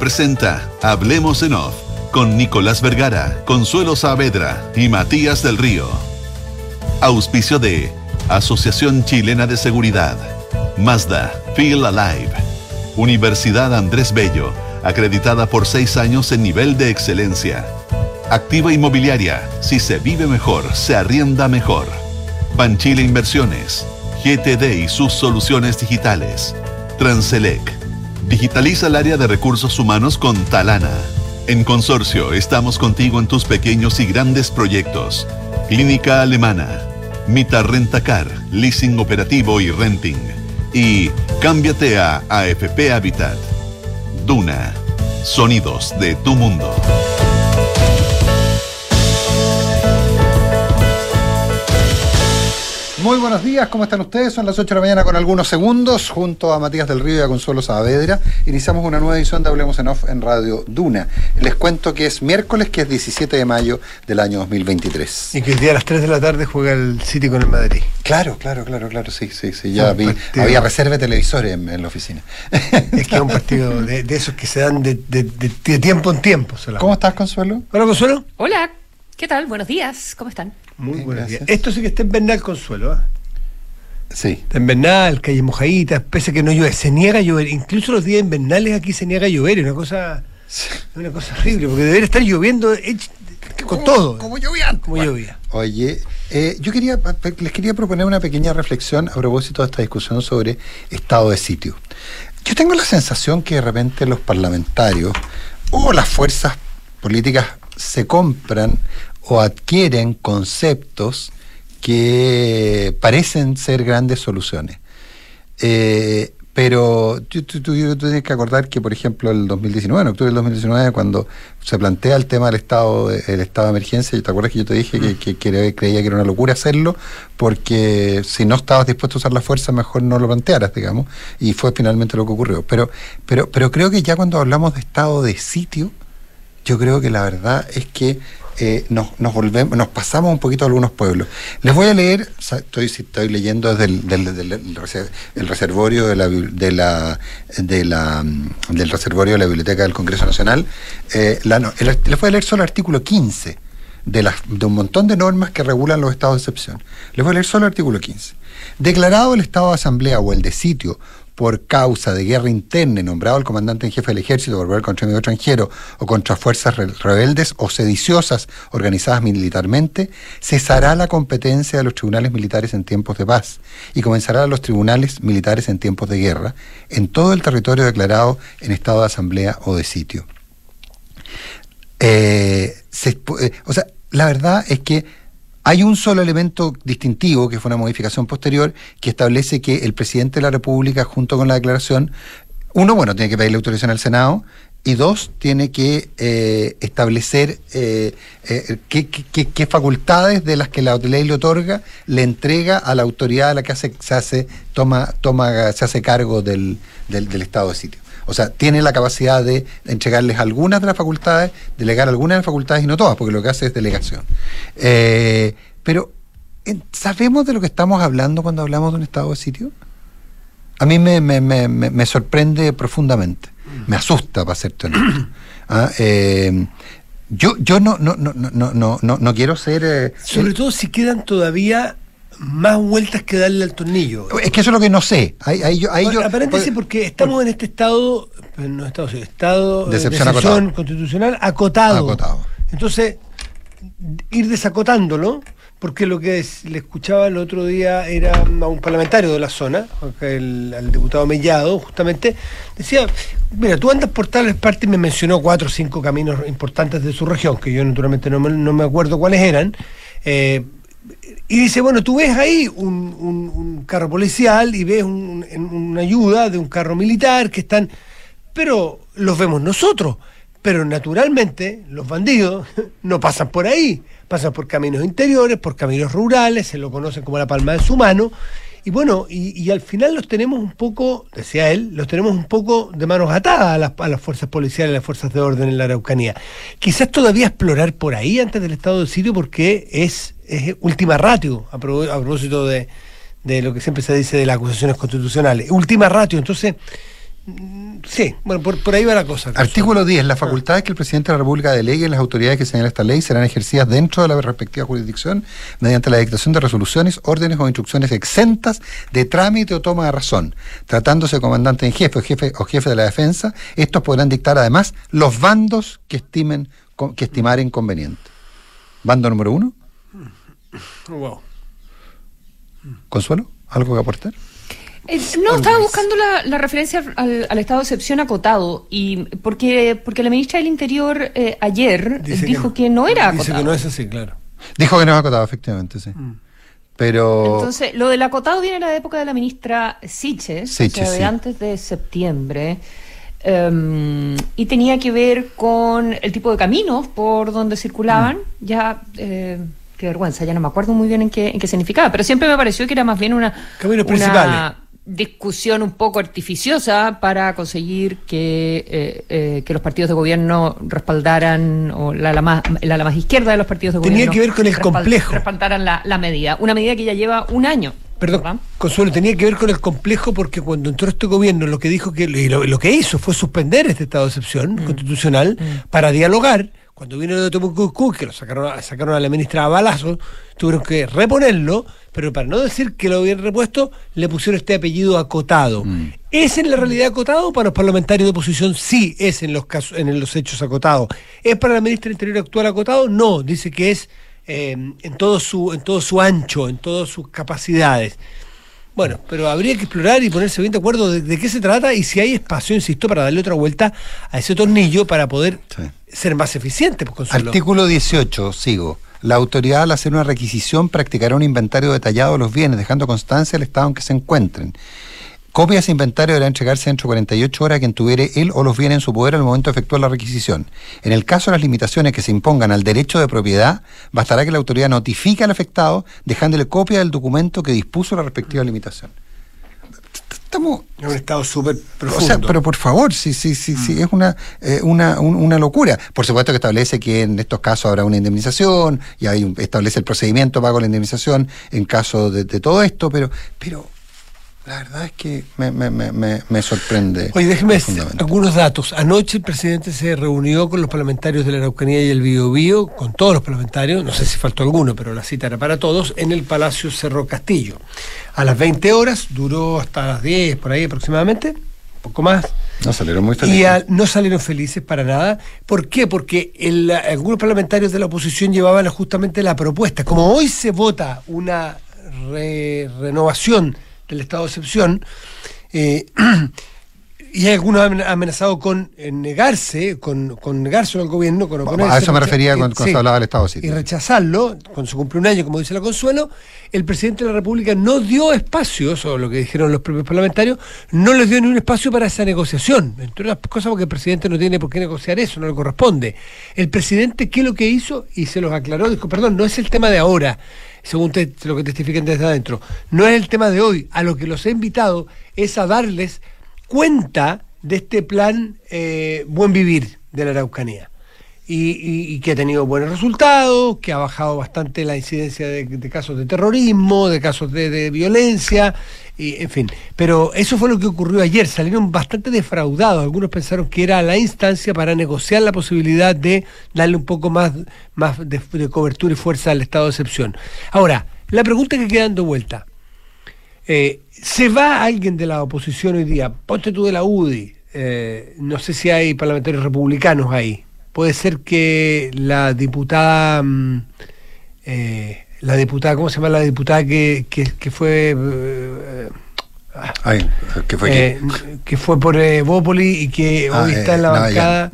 presenta Hablemos en Off con Nicolás Vergara, Consuelo Saavedra y Matías del Río. Auspicio de Asociación Chilena de Seguridad, Mazda, Feel Alive, Universidad Andrés Bello, acreditada por seis años en nivel de excelencia. Activa Inmobiliaria, si se vive mejor, se arrienda mejor. Banchile Inversiones, GTD y sus soluciones digitales. Transelec, digitaliza el área de recursos humanos con Talana. En Consorcio estamos contigo en tus pequeños y grandes proyectos. Clínica Alemana, Mita Rentacar, Leasing Operativo y Renting. Y cámbiate a AFP Habitat. Duna, sonidos de tu mundo. Muy buenos días, ¿cómo están ustedes? Son las 8 de la mañana con algunos segundos, junto a Matías del Río y a Consuelo Saavedra. Iniciamos una nueva edición de Hablemos en Off en Radio Duna. Les cuento que es miércoles, que es 17 de mayo del año 2023. Y que el día a las 3 de la tarde juega el City con el Madrid. Claro, claro, claro, claro, sí, sí, sí. Ya vi, había reserva de televisores en, la oficina. Es que es un partido de, esos que se dan de, tiempo en tiempo. ¿Cómo estás, Consuelo? Hola, Consuelo. Hola, ¿qué tal? Buenos días, ¿cómo están? Muy buenos días. Esto sí que está en Bernal Consuelo, ¿ah? Sí. Está en Bernal, calle mojaditas, pese a que no llueve, se niega a llover. Incluso los días invernales aquí se niega a llover, es una cosa, una cosa horrible, porque debería estar lloviendo con todo. Como llovía. Como llovía. Oye, eh, yo quería, les quería proponer una pequeña reflexión a propósito de esta discusión sobre estado de sitio. Yo tengo la sensación que de repente los parlamentarios o las fuerzas políticas se compran o adquieren conceptos que parecen ser grandes soluciones. Eh, pero tú, tienes que acordar que, por ejemplo, el 2019, en octubre del 2019, cuando se plantea el tema del estado, el estado de emergencia, ¿te acuerdas que yo te dije que, creía que era una locura hacerlo? Porque si no estabas dispuesto a usar la fuerza, mejor no lo plantearas, digamos. Y fue finalmente lo que ocurrió. Pero, pero, pero creo que ya cuando hablamos de estado de sitio, yo creo que la verdad es que eh, nos, volvemos, nos pasamos un poquito a algunos pueblos. Les voy a leer, estoy, estoy leyendo desde el, reservorio de la, de la, de la, del reservorio de la Biblioteca del Congreso Nacional. Eh, les voy a leer solo el artículo 15 de, las, de un montón de normas que regulan los estados de excepción. Les voy a leer solo el artículo 15. Declarado el estado de asamblea o el de sitio por causa de guerra interna nombrado el comandante en jefe del ejército por volver contra enemigo extranjero o contra fuerzas rebeldes o sediciosas organizadas militarmente, cesará la competencia de los tribunales militares en tiempos de paz y comenzará los tribunales militares en tiempos de guerra en todo el territorio declarado en estado de asamblea o de sitio. Eh, eh, o sea, la verdad es que hay un solo elemento distintivo, que fue una modificación posterior, que establece que el presidente de la República, junto con la declaración, uno, bueno, tiene que pedirle autorización al Senado, y dos, tiene que eh, establecer eh, eh, qué, facultades de las que la ley le otorga le entrega a la autoridad a la que hace, se hace, toma, toma, se hace cargo del, estado de sitio. O sea, tiene la capacidad de entregarles algunas de las facultades, delegar algunas de las facultades y no todas, porque lo que hace es delegación. Eh, pero, ¿sabemos de lo que estamos hablando cuando hablamos de un estado de sitio? A mí me, sorprende profundamente, me asusta, para ser honesto. ¿Ah? Eh, yo, yo no, no, no, no, no, no, quiero ser. Eh, Sobre todo si quedan todavía más vueltas que darle al tornillo. Es que eso es lo que no sé. Ahí, Aparentemente porque estamos en este estado, no estado, estado de excepción, constitucional acotado. Entonces, ir desacotándolo, porque lo que le escuchaba el otro día era a un parlamentario de la zona, el, al diputado Mellado, justamente, decía, mira, tú andas por tales partes y me mencionó cuatro o cinco caminos importantes de su región, que yo naturalmente no me, acuerdo cuáles eran. Eh, y dice, bueno, tú ves ahí un, carro policial y ves una ayuda de un carro militar que están, pero los vemos nosotros. Pero naturalmente los bandidos no pasan por ahí, pasan por caminos interiores, por caminos rurales, se lo conocen como la palma de su mano, y bueno, y, al final los tenemos un poco, decía él, los tenemos un poco de manos atadas a las, a fuerzas policiales, a las fuerzas de orden en la Araucanía. Quizás todavía explorar por ahí antes del estado de sitio porque es, última ratio, a, propósito de, de lo que siempre se dice de las acusaciones constitucionales. Última ratio, entonces Sí, bueno, por, ahí va la cosa. Artículo 10. Las facultades que el presidente de la República delegue en las autoridades que señala esta ley serán ejercidas dentro de la respectiva jurisdicción mediante la dictación de resoluciones, órdenes o instrucciones exentas de trámite o toma de razón. Tratándose de comandante en jefe o jefe o jefe de la defensa, estos podrán dictar además los bandos que estimen que estimaren conveniente. Bando número uno. Wow. ¿Consuelo? ¿Algo que aportar? No, estaba buscando la, referencia al, estado de excepción acotado y porque porque la ministra del Interior eh, ayer dijo que no, era acotado. Dice que no es así, claro. Dijo que no es acotado, efectivamente, sí. Mm. Pero... Entonces, lo del acotado viene de la época de la ministra Siches, o sea, de antes de septiembre. Em, y tenía que ver con el tipo de caminos por donde circulaban. Mm. Ya, eh, qué vergüenza, ya no me acuerdo muy bien en qué, en qué significaba, pero siempre me pareció que era más bien una. Caminos principales discusión un poco artificiosa para conseguir que, eh, eh, que los partidos de gobierno respaldaran, o la, la, más, la, más izquierda de los partidos de Tenía gobierno. Tenía que ver con el complejo. Respaldaran la, la, medida. Una medida que ya lleva un año. Perdón, Consuelo, tenía que ver con el complejo porque cuando entró este gobierno lo que dijo que lo, lo que hizo fue suspender este estado de excepción mm. constitucional mm. para dialogar cuando vino de Tomucucú, que lo sacaron, sacaron a la ministra a balazos, tuvieron que reponerlo, pero para no decir que lo hubieran repuesto, le pusieron este apellido acotado. Mm. ¿Es en la realidad acotado? Para los parlamentarios de oposición sí es en los casos, en los hechos acotados. ¿Es para la ministra Interior actual acotado? No, dice que es eh, en todo su, en todo su ancho, en todas sus capacidades. Bueno, pero habría que explorar y ponerse bien de acuerdo de, qué se trata y si hay espacio, insisto, para darle otra vuelta a ese tornillo para poder ser más eficiente. Pues, Artículo 18, sigo. La autoridad al hacer una requisición practicará un inventario detallado de los bienes, dejando constancia del estado en que se encuentren. Copia de ese inventario deberá entregarse dentro de 48 horas a quien tuviere él o los bienes en su poder al momento de efectuar la requisición. En el caso de las limitaciones que se impongan al derecho de propiedad, bastará que la autoridad notifique al afectado dejándole copia del documento que dispuso la respectiva limitación. Estamos en un estado súper profundo. O sea, pero por favor, sí, sí, sí, sí, mm. es una, eh, una, una locura. Por supuesto que establece que en estos casos habrá una indemnización y hay establece el procedimiento pago la indemnización en caso de, de todo esto, pero, pero la verdad es que me, me, me, me sorprende. Oye, déjeme algunos datos. Anoche el presidente se reunió con los parlamentarios de la Araucanía y el Biobío, con todos los parlamentarios, no sé si faltó alguno, pero la cita era para todos, en el Palacio Cerro Castillo. A las 20 horas, duró hasta las 10 por ahí aproximadamente, un poco más. No salieron muy felices. Y no salieron felices para nada. ¿Por qué? Porque algunos parlamentarios de la oposición llevaban justamente la propuesta. Como hoy se vota una renovación del estado de excepción. Eh, y hay algunos amenazado con eh, negarse, con, con negarse al gobierno, con A eso me refería cuando, se hablaba del Estado Y rechazarlo, cuando se cumple un año, como dice la Consuelo, el presidente de la República no dio espacios, o lo que dijeron los propios parlamentarios, no les dio ni un espacio para esa negociación. Entre las cosas porque el presidente no tiene por qué negociar eso, no le corresponde. El presidente, ¿qué es lo que hizo? Y se los aclaró, dijo, perdón, no es el tema de ahora según lo que testifiquen desde adentro. No es el tema de hoy. A lo que los he invitado es a darles cuenta de este plan eh, Buen Vivir de la Araucanía y, que ha tenido buenos resultados, que ha bajado bastante la incidencia de, casos de terrorismo, de casos de, violencia, y, en fin. Pero eso fue lo que ocurrió ayer, salieron bastante defraudados, algunos pensaron que era la instancia para negociar la posibilidad de darle un poco más, más de, cobertura y fuerza al estado de excepción. Ahora, la pregunta que queda dando vuelta. Eh, ¿Se va alguien de la oposición hoy día? Ponte tú de la UDI. Eh, no sé si hay parlamentarios republicanos ahí puede ser que la diputada, mm, eh, la diputada, ¿cómo se llama la diputada que, que, fue... Eh, Ay, ¿que fue eh, que fue por Bópoli y que ah, hoy está en la bancada.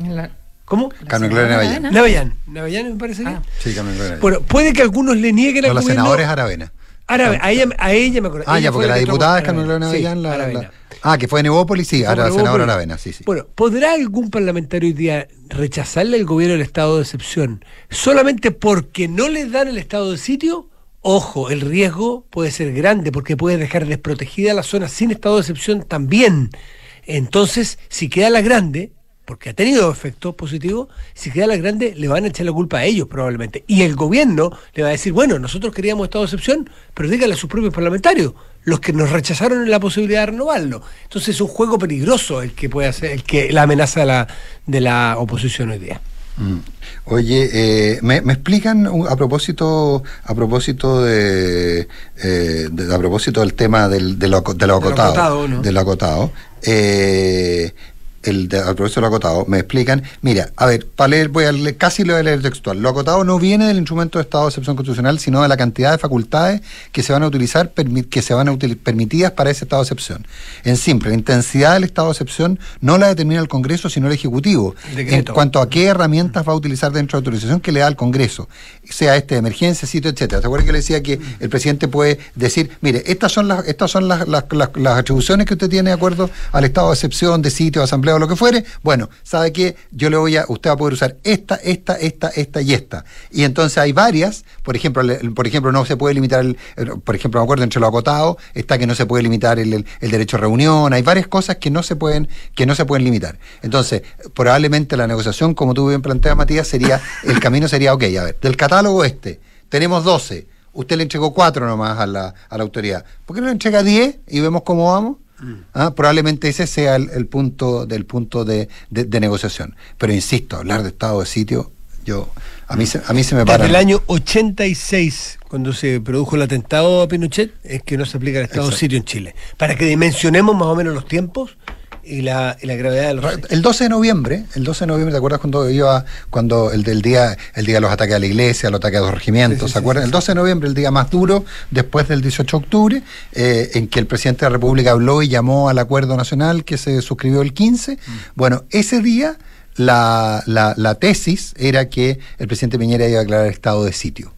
¿Cómo? Carmen Gloria Navellán. Navellán. Navellán me parece bien. Ah. Sí, Carmen Gloria. Bueno, puede que algunos le nieguen al gobierno. Los senadores Aravena. Aravena. A ella, a ella me acuerdo. Ah, ya, porque la diputada es Carmen Gloria Navellán. la, Ah, que fue en Evópolis, sí, ahora senadora Aravena, sí, sí. Bueno, ¿podrá algún parlamentario hoy día rechazarle al gobierno el estado de excepción solamente porque no le dan el estado de sitio? Ojo, el riesgo puede ser grande porque puede dejar desprotegida la zona sin estado de excepción también. Entonces, si queda la grande, porque ha tenido efectos positivos, si queda la grande, le van a echar la culpa a ellos probablemente. Y el gobierno le va a decir, bueno, nosotros queríamos estado de excepción, pero dígale a sus propios parlamentarios, los que nos rechazaron la posibilidad de renovarlo. Entonces es un juego peligroso el que puede hacer, el que la amenaza de la, de la oposición hoy día. Mm. Oye, eh, ¿me, explican a propósito a propósito de, eh, a propósito del tema del, de lo, de lo acotado, de lo acotado, eh, el al profesor lo acotado, me explican, mira, a ver, para leer, voy a leer, casi lo voy a leer textual. Lo acotado no viene del instrumento de estado de excepción constitucional, sino de la cantidad de facultades que se van a utilizar, que se van a utilizar permitidas para ese estado de excepción. En simple, la intensidad del estado de excepción no la determina el Congreso, sino el Ejecutivo. En cuanto a qué herramientas va a utilizar dentro de la autorización que le da al Congreso, sea este de emergencia, sitio, etcétera. ¿Se acuerdan que le decía que el presidente puede decir, mire, estas son las, estas son las, las, las atribuciones que usted tiene de acuerdo al estado de excepción, de sitio, de asamblea lo que fuere, bueno, ¿sabe qué? Yo le voy a, usted va a poder usar esta, esta, esta, esta y esta. Y entonces hay varias, por ejemplo, por ejemplo, no se puede limitar, el, por ejemplo, me acuerdo entre lo acotado, está que no se puede limitar el, derecho a reunión, hay varias cosas que no se pueden, que no se pueden limitar. Entonces, probablemente la negociación, como tú bien planteas, Matías, sería, el camino sería, ok, a ver, del catálogo este, tenemos 12, usted le entregó 4 nomás a la, a la autoridad. ¿Por qué no le entrega 10 y vemos cómo vamos? ¿Ah? Probablemente ese sea el, punto del punto de, negociación. Pero insisto, hablar de estado de sitio, yo a mí se, a mí se me para. Desde el año 86, cuando se produjo el atentado a Pinochet, es que no se aplica el estado de sitio en Chile. Para que dimensionemos más o menos los tiempos, y la, y la gravedad de los El 12 de noviembre, el 12 de noviembre, ¿te acuerdas cuando iba, cuando el del día, el día de los ataques a la iglesia, los ataques a los regimientos, ¿se acuerdan? el 12 de noviembre, el día más duro, después del 18 de octubre, eh, en que el presidente de la República habló y llamó al acuerdo nacional que se suscribió el 15. Mm. Bueno, ese día la, la, la tesis era que el presidente Piñera iba a declarar estado de sitio.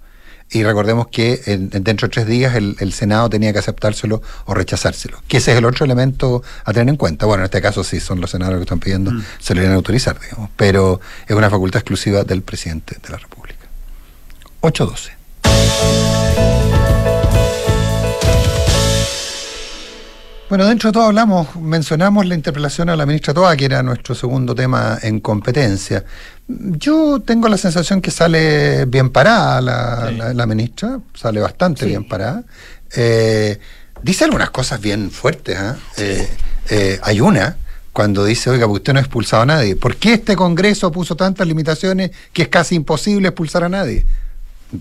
Y recordemos que dentro de tres días el, Senado tenía que aceptárselo o rechazárselo. Que ese es el otro elemento a tener en cuenta. Bueno, en este caso sí son los senadores que están pidiendo, mm. se lo iban a autorizar, digamos. Pero es una facultad exclusiva del presidente de la República. 812. Bueno, dentro de todo hablamos, mencionamos la interpelación a la ministra Toa, que era nuestro segundo tema en competencia. Yo tengo la sensación que sale bien parada la, ministra, sale bastante bien parada. Eh, dice algunas cosas bien fuertes. ¿ah? Eh, eh, hay una cuando dice, oiga, usted no ha expulsado a nadie. ¿Por qué este Congreso puso tantas limitaciones que es casi imposible expulsar a nadie?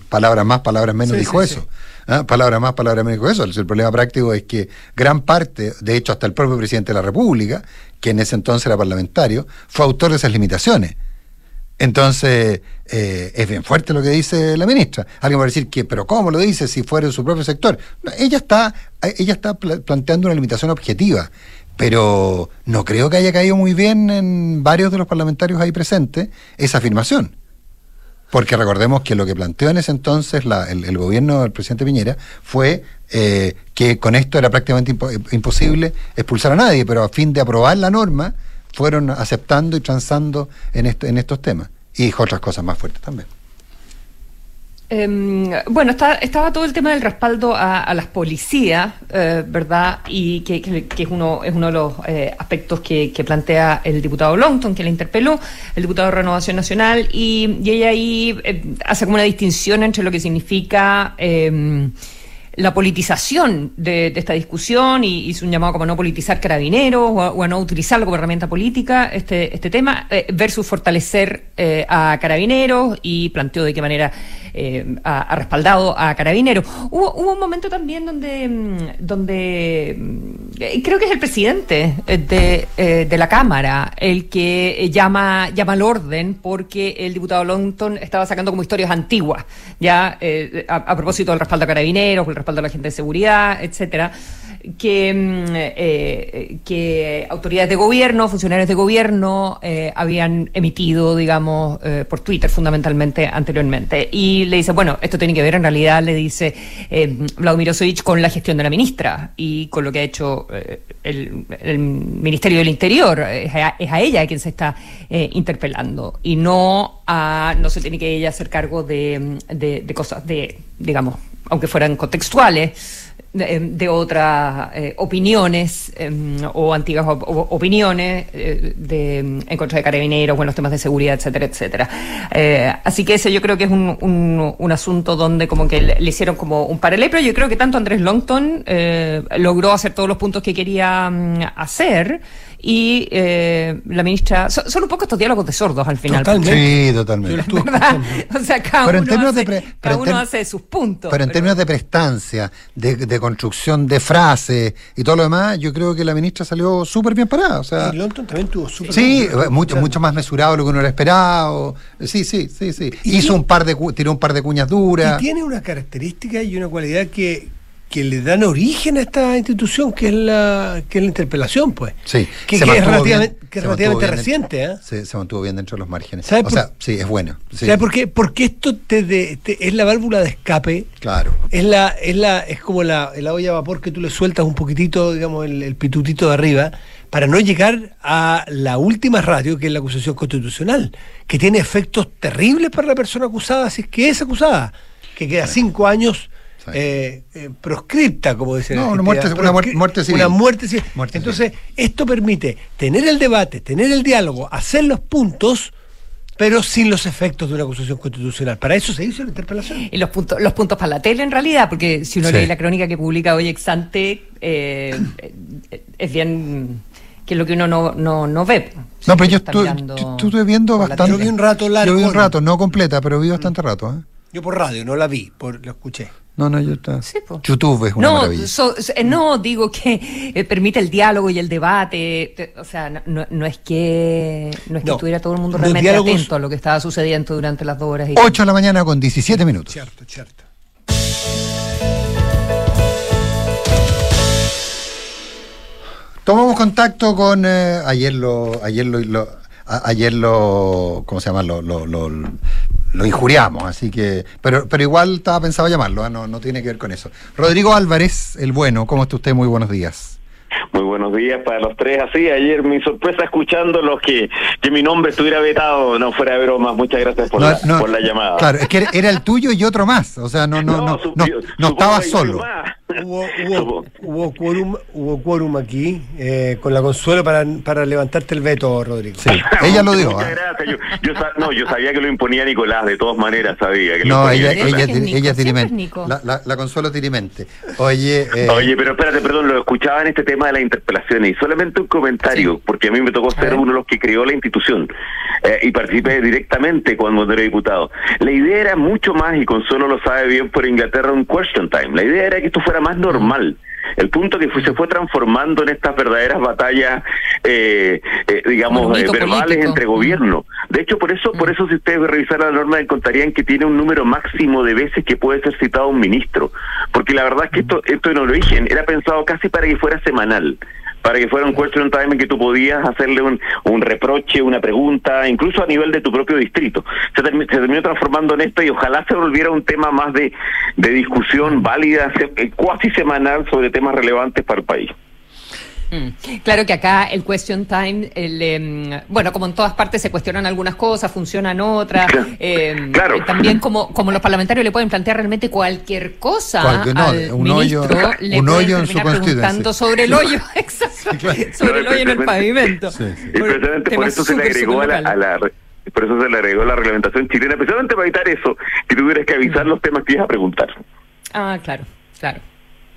Palabras más, palabras menos dijo eso. ¿Ah? Palabra más, palabra menos dijo eso. El problema práctico es que gran parte, de hecho hasta el propio presidente de la República, que en ese entonces era parlamentario, fue autor de esas limitaciones. Entonces, eh, es bien fuerte lo que dice la ministra. Alguien va a decir que, pero ¿cómo lo dice si fuera en su propio sector? ella está, ella está planteando una limitación objetiva, pero no creo que haya caído muy bien en varios de los parlamentarios ahí presentes esa afirmación. Porque recordemos que lo que planteó en ese entonces el, gobierno del presidente Piñera fue eh, que con esto era prácticamente imposible expulsar a nadie, pero a fin de aprobar la norma, fueron aceptando y transando en, en estos temas. Y otras cosas más fuertes también. Em, bueno, estaba todo el tema del respaldo a, las policías, eh, ¿verdad? Y que, es, uno, es uno de los eh, aspectos que, plantea el diputado Longton, que le interpeló, el diputado de Renovación Nacional, y, ella ahí eh, hace como una distinción entre lo que significa em, la politización de, esta discusión y hizo un llamado como no politizar carabineros o a, no utilizarlo como herramienta política, este, este tema, eh, versus fortalecer eh, a carabineros y planteó de qué manera eh, ha, respaldado a carabineros. Hubo, hubo un momento también donde, mm, donde mm, creo que es el presidente de, de la Cámara el que llama, llama al orden porque el diputado Longton estaba sacando como historias antiguas, ya a, a propósito del respaldo a carabineros, el respaldo a la gente de seguridad, etcétera, que, mm, eh, que autoridades de gobierno, funcionarios de gobierno eh, habían emitido, digamos, eh, por Twitter fundamentalmente anteriormente. Y le dice, bueno, esto tiene que ver en realidad, le dice Vladimir Osovich, con la gestión de la ministra y con lo que ha hecho el, Ministerio del Interior. Es a, ella a quien se está interpelando y no a, no se tiene que ella hacer cargo de, de cosas de, digamos, aunque fueran contextuales, de, otras eh, opiniones em, o antiguas opiniones eh, de, en contra de carabineros, bueno, los temas de seguridad, etcétera, etcétera. Eh, así que ese yo creo que es un, un, asunto donde como que le, hicieron como un paralelo, pero yo creo que tanto Andrés Longton logró hacer todos los puntos que quería mm, hacer y eh, la ministra. Son, un poco estos diálogos de sordos al final. Sí, totalmente. O sea, cada, uno, hace, cada uno hace sus puntos. Pero en términos de prestancia, de, construcción de frases y todo lo demás, yo creo que la ministra salió súper bien parada. O sea, y London también tuvo súper Sí, mucho, mucho más mesurado de lo que uno hubiera esperado. Sí, sí, sí, sí. Hizo un par de, tiró un par de cuñas duras. Y tiene una característica y una cualidad que que le dan origen a esta institución que es la que es la interpelación pues. Sí que, es relativamente, reciente ¿eh? se, se, mantuvo bien dentro de los márgenes. O sea sí es bueno ¿sabes por qué? porque esto te, es la válvula de escape. Claro. Es la es la es como la, la olla a vapor que tú le sueltas un poquitito digamos el, pitutito de arriba para no llegar a la última radio que es la acusación constitucional que tiene efectos terribles para la persona acusada si es que es acusada que queda cinco años eh, eh, proscripta, como dicen. No, una muerte, una muerte, civil. Una muerte civil. Entonces, esto permite tener el debate, tener el diálogo, hacer los puntos pero sin los efectos de una acusación constitucional. Para eso se hizo la interpelación. Y los puntos, los puntos para la tele, en realidad, porque si uno lee la crónica que publica hoy Exante, eh, es bien que es lo que uno no, no, no ve. No, pero yo estuve viendo bastante. Yo vi un rato largo. Yo vi un rato, no completa, pero vi bastante rato. ¿eh? Yo por radio, no la vi, por, lo escuché. No, no, yo está. YouTube es una no, maravilla. Eh, no, digo que eh, permite el diálogo y el debate. o sea, no, no, es que no es que estuviera todo el mundo realmente atento a lo que estaba sucediendo durante las dos horas. Y 8 de la mañana con 17 minutos. Cierto, cierto. Tomamos contacto con eh, ayer lo ayer lo, ayer lo ¿cómo se llama? lo, lo lo injuriamos, así que. Pero, pero igual estaba pensado llamarlo, ¿eh? no, no tiene que ver con eso. Rodrigo Álvarez, el bueno, ¿cómo está usted? Muy buenos días. Muy buenos días para los tres. Así, ayer mi sorpresa escuchando los que, que mi nombre estuviera vetado, no fuera de broma. Muchas gracias por, la, por la llamada. Claro, es que era el tuyo y otro más. O sea, no, no, no, no, no, estaba solo. Hubo, hubo, hubo, quórum, hubo quórum aquí eh, con la consuelo para, para levantarte el veto, Rodrigo. Sí, ella lo dio. Muchas ¿eh? gracias. Yo, yo, no, yo sabía que lo imponía Nicolás, de todas maneras sabía que No, ella, ella, ella, tirimente. La, la, la, consuelo tirimente. Oye, eh... Oye, pero espérate, perdón, lo escuchaba en este tema de la interpelaciones y solamente un comentario, porque a mí me tocó ser uno de los que creó la institución eh, y participé directamente cuando era diputado. La idea era mucho más, y Consuelo lo sabe bien por Inglaterra, un question time. La idea era que esto fuera más normal. El punto que se fue transformando en estas verdaderas batallas, eh, eh, digamos, verbales entre gobiernos. De hecho, por eso, por eso si ustedes revisaran la norma encontrarían que tiene un número máximo de veces que puede ser citado un ministro, porque la verdad es que esto, esto en origen era pensado casi para que fuera semanal para que fuera un question time en que tú podías hacerle un, un reproche, una pregunta, incluso a nivel de tu propio distrito. Se, terminó transformando en esto y ojalá se volviera un tema más de, de discusión válida, eh, cuasi semanal sobre temas relevantes para el país. Mm. Claro que acá el question time, el, em, bueno, como en todas partes se cuestionan algunas cosas, funcionan otras. Em, claro. Eh, también como, como los parlamentarios le pueden plantear realmente cualquier cosa al un ministro, hoyo, le un hoyo en su preguntando sobre el hoyo, exacto, sobre el hoyo en el pavimento. Y precisamente por eso se le agregó a la, por eso se le agregó la reglamentación chilena, precisamente para evitar eso, que tuvieras que avisar mm. los temas que ibas a preguntar. Ah, claro, claro.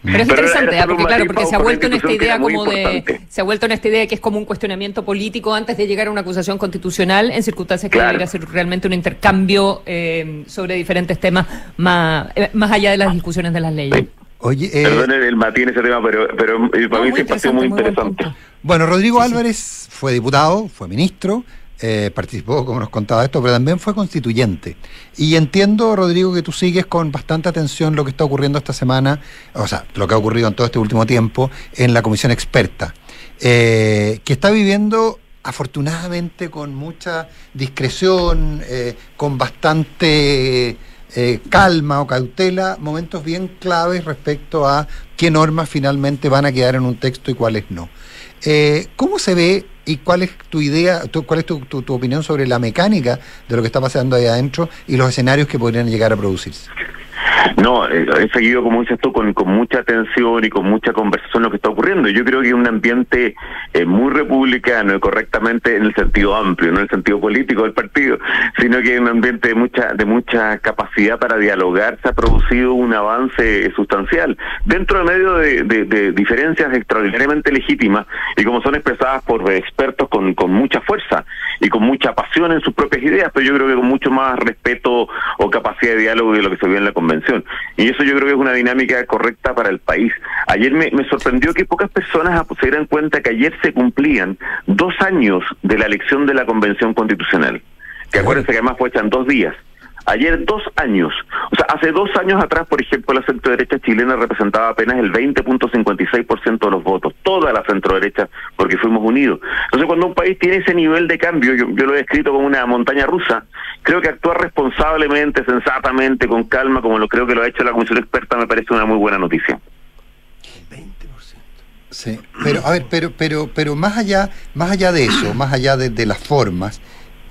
Pero es interesante, ¿ah? porque claro, porque se ha vuelto en esta idea como de, se ha vuelto en esta idea que es como un cuestionamiento político antes de llegar a una acusación constitucional en circunstancias que debería ser realmente un intercambio eh, sobre diferentes temas más, eh, más allá de las discusiones de las leyes. Oye, eh, Perdón el Matín ese tema, pero, pero para mí sí muy interesante. bueno, Rodrigo Álvarez fue diputado, fue ministro, eh, participó, como nos contaba esto, pero también fue constituyente. Y entiendo, Rodrigo, que tú sigues con bastante atención lo que está ocurriendo esta semana, o sea, lo que ha ocurrido en todo este último tiempo en la comisión experta, eh, que está viviendo afortunadamente con mucha discreción, eh, con bastante calma o cautela, momentos bien claves respecto a qué normas finalmente van a quedar en un texto y cuáles no. ¿Cómo se ve ¿Y cuál es tu idea, cuál es tu, tu, opinión sobre la mecánica de lo que está pasando ahí adentro y los escenarios que podrían llegar a producirse? No, eh, he seguido, como dices tú, con, con mucha atención y con mucha conversación lo que está ocurriendo. Yo creo que es un ambiente eh, muy republicano y correctamente en el sentido amplio, no en el sentido político del partido, sino que es un ambiente de mucha, de mucha capacidad para dialogar. Se ha producido un avance sustancial dentro de medio de, de, diferencias extraordinariamente legítimas y como son expresadas por expertos con, con mucha fuerza y con mucha pasión en sus propias ideas, pero yo creo que con mucho más respeto o capacidad de diálogo de lo que se vio en la convención. Y eso yo creo que es una dinámica correcta para el país. Ayer me, sorprendió que pocas personas se dieran cuenta que ayer se cumplían dos años de la elección de la convención constitucional, que acuérdense que además fue hecha en dos días. Ayer dos años, o sea, hace dos años atrás, por ejemplo, la centro derecha chilena representaba apenas el 20.56% de los votos, toda la centro derecha, porque fuimos unidos. Entonces, cuando un país tiene ese nivel de cambio, yo, lo he descrito como una montaña rusa, creo que actuar responsablemente, sensatamente, con calma, como lo creo que lo ha hecho la comisión experta, me parece una muy buena noticia. Sí, pero a ver, pero pero pero más allá más allá de eso, más allá de las formas,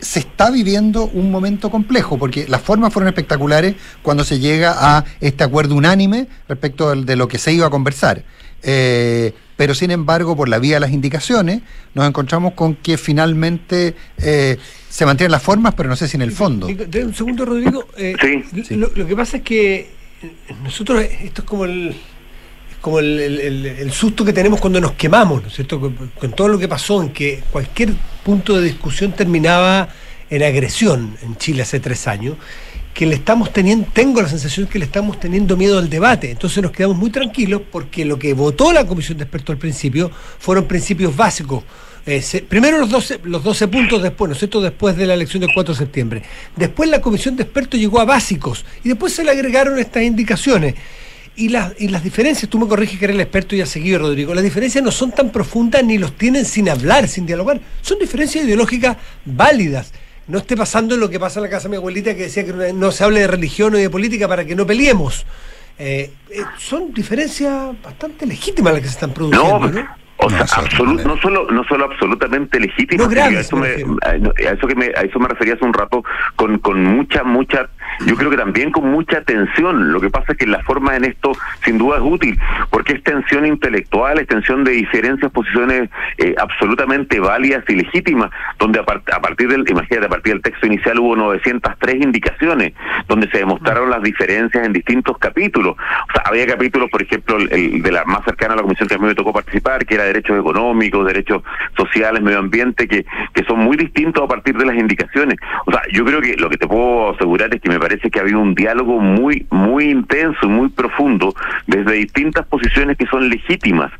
se está viviendo un momento complejo, porque las formas fueron espectaculares cuando se llega a este acuerdo unánime respecto de lo que se iba a conversar. Eh, pero sin embargo, por la vía de las indicaciones, nos encontramos con que finalmente eh, se mantienen las formas, pero no sé si en el fondo. Un segundo, Rodrigo. Eh, lo, que pasa es que nosotros, esto es como el como el, susto que tenemos cuando nos quemamos, ¿no es cierto? Con, todo lo que pasó, en que cualquier punto de discusión terminaba en agresión en Chile hace tres años, que le estamos teniendo, tengo la sensación que le estamos teniendo miedo al debate. Entonces nos quedamos muy tranquilos porque lo que votó la Comisión de Expertos al principio fueron principios básicos. Eh, primero los 12, los 12 puntos después, ¿no es cierto? Después de la elección del 4 de septiembre. Después la Comisión de Expertos llegó a básicos y después se le agregaron estas indicaciones. Y, y las diferencias, tú me corriges que eres el experto y has seguido, Rodrigo, las diferencias no son tan profundas ni los tienen sin hablar, sin dialogar. Son diferencias ideológicas válidas. No esté pasando lo que pasa en la casa de mi abuelita que decía que no se hable de religión o de política para que no peleemos. Eh, eh, son diferencias bastante legítimas las que se están produciendo. ¿no? O sea, no, solo, no solo absolutamente legítimo, a, eso me, a, eso que me, a eso me refería hace un rato, con, con mucha, mucha, yo creo que también con mucha tensión. Lo que pasa es que la forma en esto sin duda es útil, porque es tensión intelectual, es tensión de diferencias, posiciones eh, absolutamente válidas y legítimas, donde a, partir del, imagínate, a partir del texto inicial hubo 903 indicaciones, donde se demostraron las diferencias en distintos capítulos. O sea, había capítulos, por ejemplo, el, de la más cercana a la comisión que a mí me tocó participar, que era derechos económicos, derechos sociales, medio ambiente, que, que son muy distintos a partir de las indicaciones. O sea, yo creo que lo que te puedo asegurar es que me parece que ha habido un diálogo muy, muy intenso y muy profundo desde distintas posiciones que son legítimas.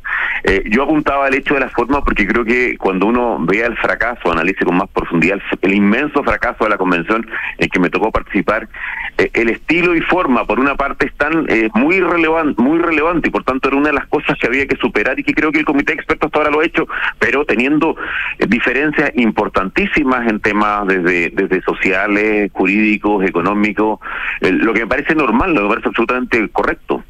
Eh, yo apuntaba al hecho de la forma porque creo que cuando uno vea el fracaso, analice con más profundidad el, inmenso fracaso de la convención en que me tocó participar, eh, el estilo y forma, por una parte, están eh, muy relevante, muy relevante y por tanto era una de las cosas que había que superar y que creo que el comité experto hasta ahora lo ha hecho, pero teniendo eh, diferencias importantísimas en temas desde, desde sociales, jurídicos, económicos, lo que me parece normal, lo que me parece absolutamente correcto.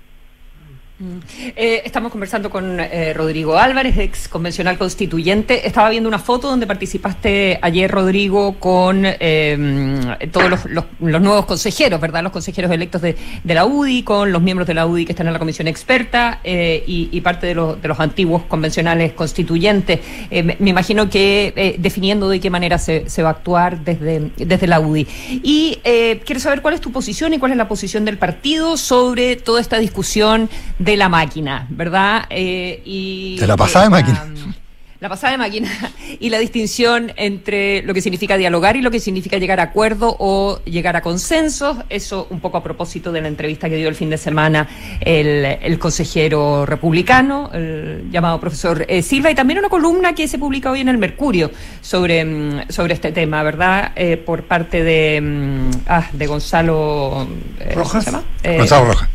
Eh, estamos conversando con eh, Rodrigo Álvarez, ex convencional constituyente. Estaba viendo una foto donde participaste ayer, Rodrigo, con em, todos los, nuevos consejeros, ¿verdad? Los consejeros electos de, la UDI, con los miembros de la UDI que están en la comisión experta eh, y, parte de, de, los antiguos convencionales constituyentes. Me, imagino que definiendo de qué manera se, va a actuar desde, desde la UDI. Y quiero saber cuál es tu posición y cuál es la posición del partido sobre toda esta discusión de la máquina, ¿verdad? Eh, y, de la pasada de máquina. La pasada de máquina y la distinción entre lo que significa dialogar y lo que significa llegar a acuerdo o llegar a consensos. Eso un poco a propósito de la entrevista que dio el fin de semana el, consejero republicano, el llamado profesor eh, Silva, y también una columna que se publica hoy en el Mercurio sobre, mm, sobre este tema, ¿verdad? Eh, por parte de, mm, ah, de Gonzalo. ¿Rojas? Gonzalo Rojas.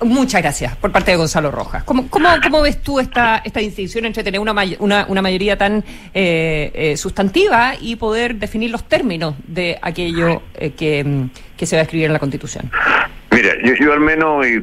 Muchas gracias por parte de Gonzalo Rojas. ¿Cómo, cómo, cómo ves tú esta, esta distinción entre tener una, una, una mayoría tan eh, eh, sustantiva y poder definir los términos de aquello eh, que, que, se va a escribir en la Constitución? Mira, yo, yo al menos, y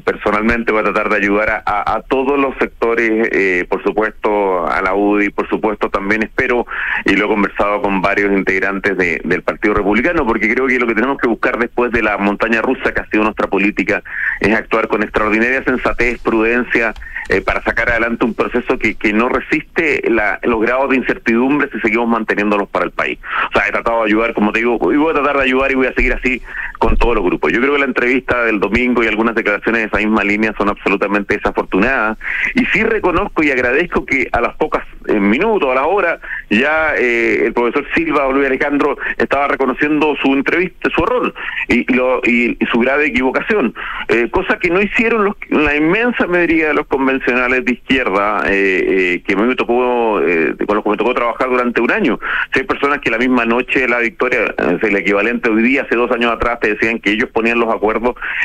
personalmente voy a tratar de ayudar a, todos los sectores, eh, por supuesto a la UDI, por supuesto también espero, y lo he conversado con varios integrantes del Partido Republicano, porque creo que lo que tenemos que buscar después de la montaña rusa que ha sido nuestra política es actuar con extraordinaria sensatez, prudencia, eh, para sacar adelante un proceso que, que no resiste la, los grados de incertidumbre si seguimos manteniéndolos para el país. O sea, he tratado de ayudar, como te digo, y voy a tratar de ayudar y voy a seguir así con todos los grupos. Yo creo que la entrevista del domingo y algunas declaraciones de esa misma línea son absolutamente desafortunadas. Y sí reconozco y agradezco que a las pocas eh, minutos, a la hora, ya eh, el profesor Silva Luis Alejandro estaba reconociendo su entrevista, su error y, lo, y, su grave equivocación, eh, cosa que no hicieron los, la inmensa mayoría de los convencionales de izquierda eh, que me tocó, con los que me tocó trabajar durante un año. hay personas que la misma noche de la victoria, el equivalente hoy día, hace dos años atrás, te decían que ellos ponían los acuerdos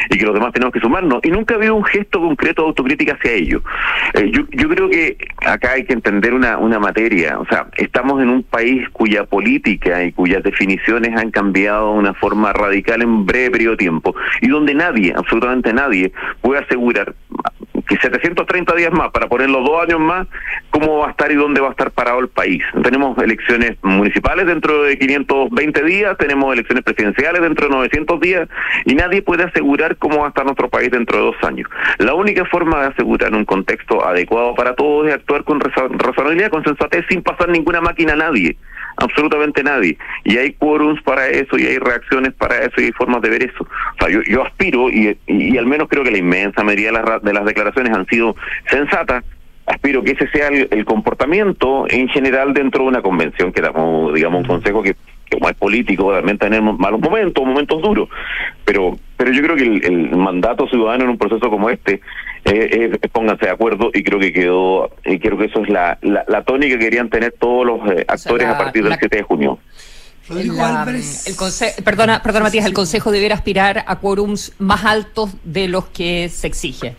y que los demás teníamos que sumarnos, y nunca ha habido un gesto concreto de autocrítica hacia ellos. yo, yo creo que acá hay que entender una, una materia, o sea, estamos en un país cuya política y cuyas definiciones han cambiado de una forma radical en breve periodo de tiempo y donde nadie, absolutamente nadie, puede asegurar que 730 días más, para ponerlo dos años más, cómo va a estar y dónde va a estar parado el país. Tenemos elecciones municipales dentro de 520 días, tenemos elecciones presidenciales dentro de 900 días y nadie puede asegurar cómo va a estar nuestro país dentro de dos años. La única forma de asegurar un contexto adecuado para todos es actuar con razonabilidad, con sensatez, sin pasar ninguna máquina a nadie absolutamente nadie. Y hay quórums para eso, y hay reacciones para eso, y hay formas de ver eso. O sea, yo, yo aspiro, y, y, al menos creo que la inmensa mayoría de las, de las declaraciones han sido sensatas, aspiro que ese sea el, comportamiento en general dentro de una convención que damos, digamos, un consejo que, como es político, también tenemos malos momentos, momentos duros, pero pero yo creo que el, mandato ciudadano en un proceso como este eh, es, pónganse de acuerdo y creo que quedó, y creo que eso es la, la, tónica que querían tener todos los eh, actores a partir del 7 de junio. el perdona, perdona Matías, el Consejo debiera aspirar a quórums más altos de los que se exige.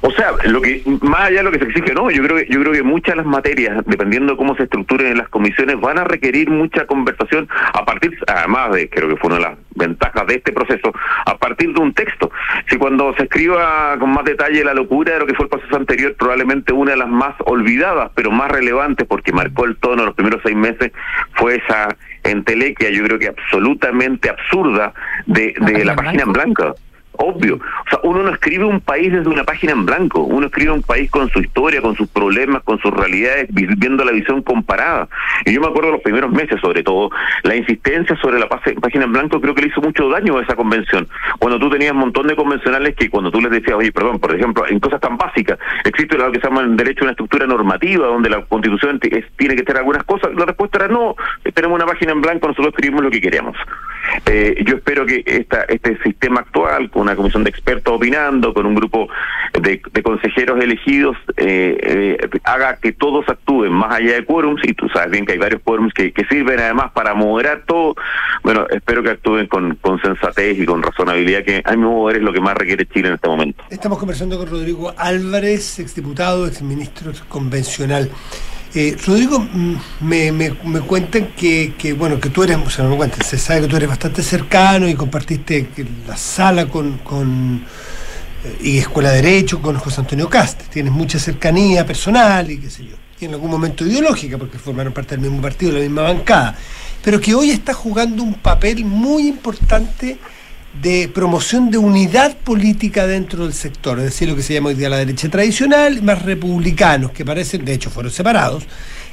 O sea, lo que más allá de lo que se exige, no, yo creo que yo creo que muchas de las materias, dependiendo de cómo se estructuren en las comisiones, van a requerir mucha conversación a partir, además de, creo que fue una de las ventajas de este proceso, a partir de un texto. Si cuando se escriba con más detalle la locura de lo que fue el proceso anterior, probablemente una de las más olvidadas, pero más relevantes, porque marcó el tono de los primeros seis meses, fue esa entelequia, yo creo que absolutamente absurda, de, de la página en blanco obvio. O sea, uno no escribe un país desde una página en blanco, uno escribe un país con su historia, con sus problemas, con sus realidades, viendo la visión comparada. Y yo me acuerdo los primeros meses, sobre todo, la insistencia sobre la página en blanco creo que le hizo mucho daño a esa convención. Cuando tú tenías un montón de convencionales que cuando tú les decías, oye, perdón, por ejemplo, en cosas tan básicas, existe lo que se llama el derecho una estructura normativa, donde la constitución tiene que tener algunas cosas, la respuesta era no, tenemos una página en blanco, nosotros escribimos lo que queremos. Eh, yo espero que esta, este sistema actual, con una comisión de expertos opinando, con un grupo de, consejeros elegidos, eh, eh, haga que todos actúen más allá de quórums, y tú sabes bien que hay varios quórums que, sirven además para moderar todo. Bueno, espero que actúen con, con sensatez y con razonabilidad, que a mi modo es lo que más requiere Chile en este momento. Estamos conversando con Rodrigo Álvarez, exdiputado, exministro convencional. Eh, Rodrigo, mm, me, me, cuentan que, que, bueno, que tú eres, o sea, no me cuentan, se sabe que tú eres bastante cercano y compartiste la sala con, con eh, y Escuela de Derecho con José Antonio Cast. Tienes mucha cercanía personal y qué sé yo. Y en algún momento ideológica, porque formaron parte del mismo partido, la misma bancada. Pero que hoy está jugando un papel muy importante de promoción de unidad política dentro del sector, es decir, lo que se llama hoy día la derecha tradicional, más republicanos, que parecen, de hecho fueron separados,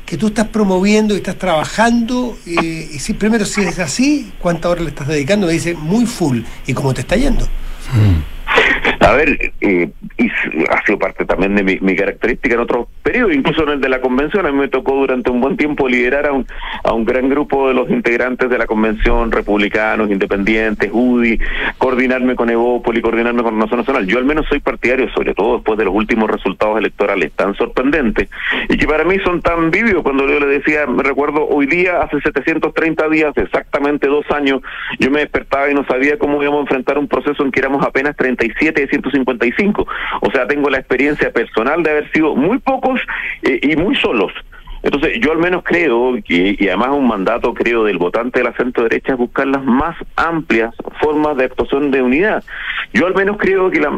que tú estás promoviendo y estás trabajando, eh, y si primero si es así, ¿cuántas horas le estás dedicando? Me dice, muy full, ¿y cómo te está yendo? Mm. A ver, eh, y ha sido parte también de mi, característica en otros periodos, incluso en el de la convención. A mí me tocó durante un buen tiempo liderar a un, a un gran grupo de los integrantes de la convención, republicanos, independientes, UDI, coordinarme con Evópoli, coordinarme con Nación Nacional. Yo al menos soy partidario, sobre todo después de los últimos resultados electorales tan sorprendentes y que para mí son tan vivios. Cuando yo le decía, me recuerdo hoy día, hace 730 días, exactamente dos años, yo me despertaba y no sabía cómo íbamos a enfrentar un proceso en que éramos apenas 37 de 155. O sea, tengo la experiencia personal de haber sido muy pocos eh, y muy solos Entonces, yo al menos creo, que, y además un mandato, creo, del votante de la centro derecha es buscar las más amplias formas de actuación de unidad. Yo al menos creo que la,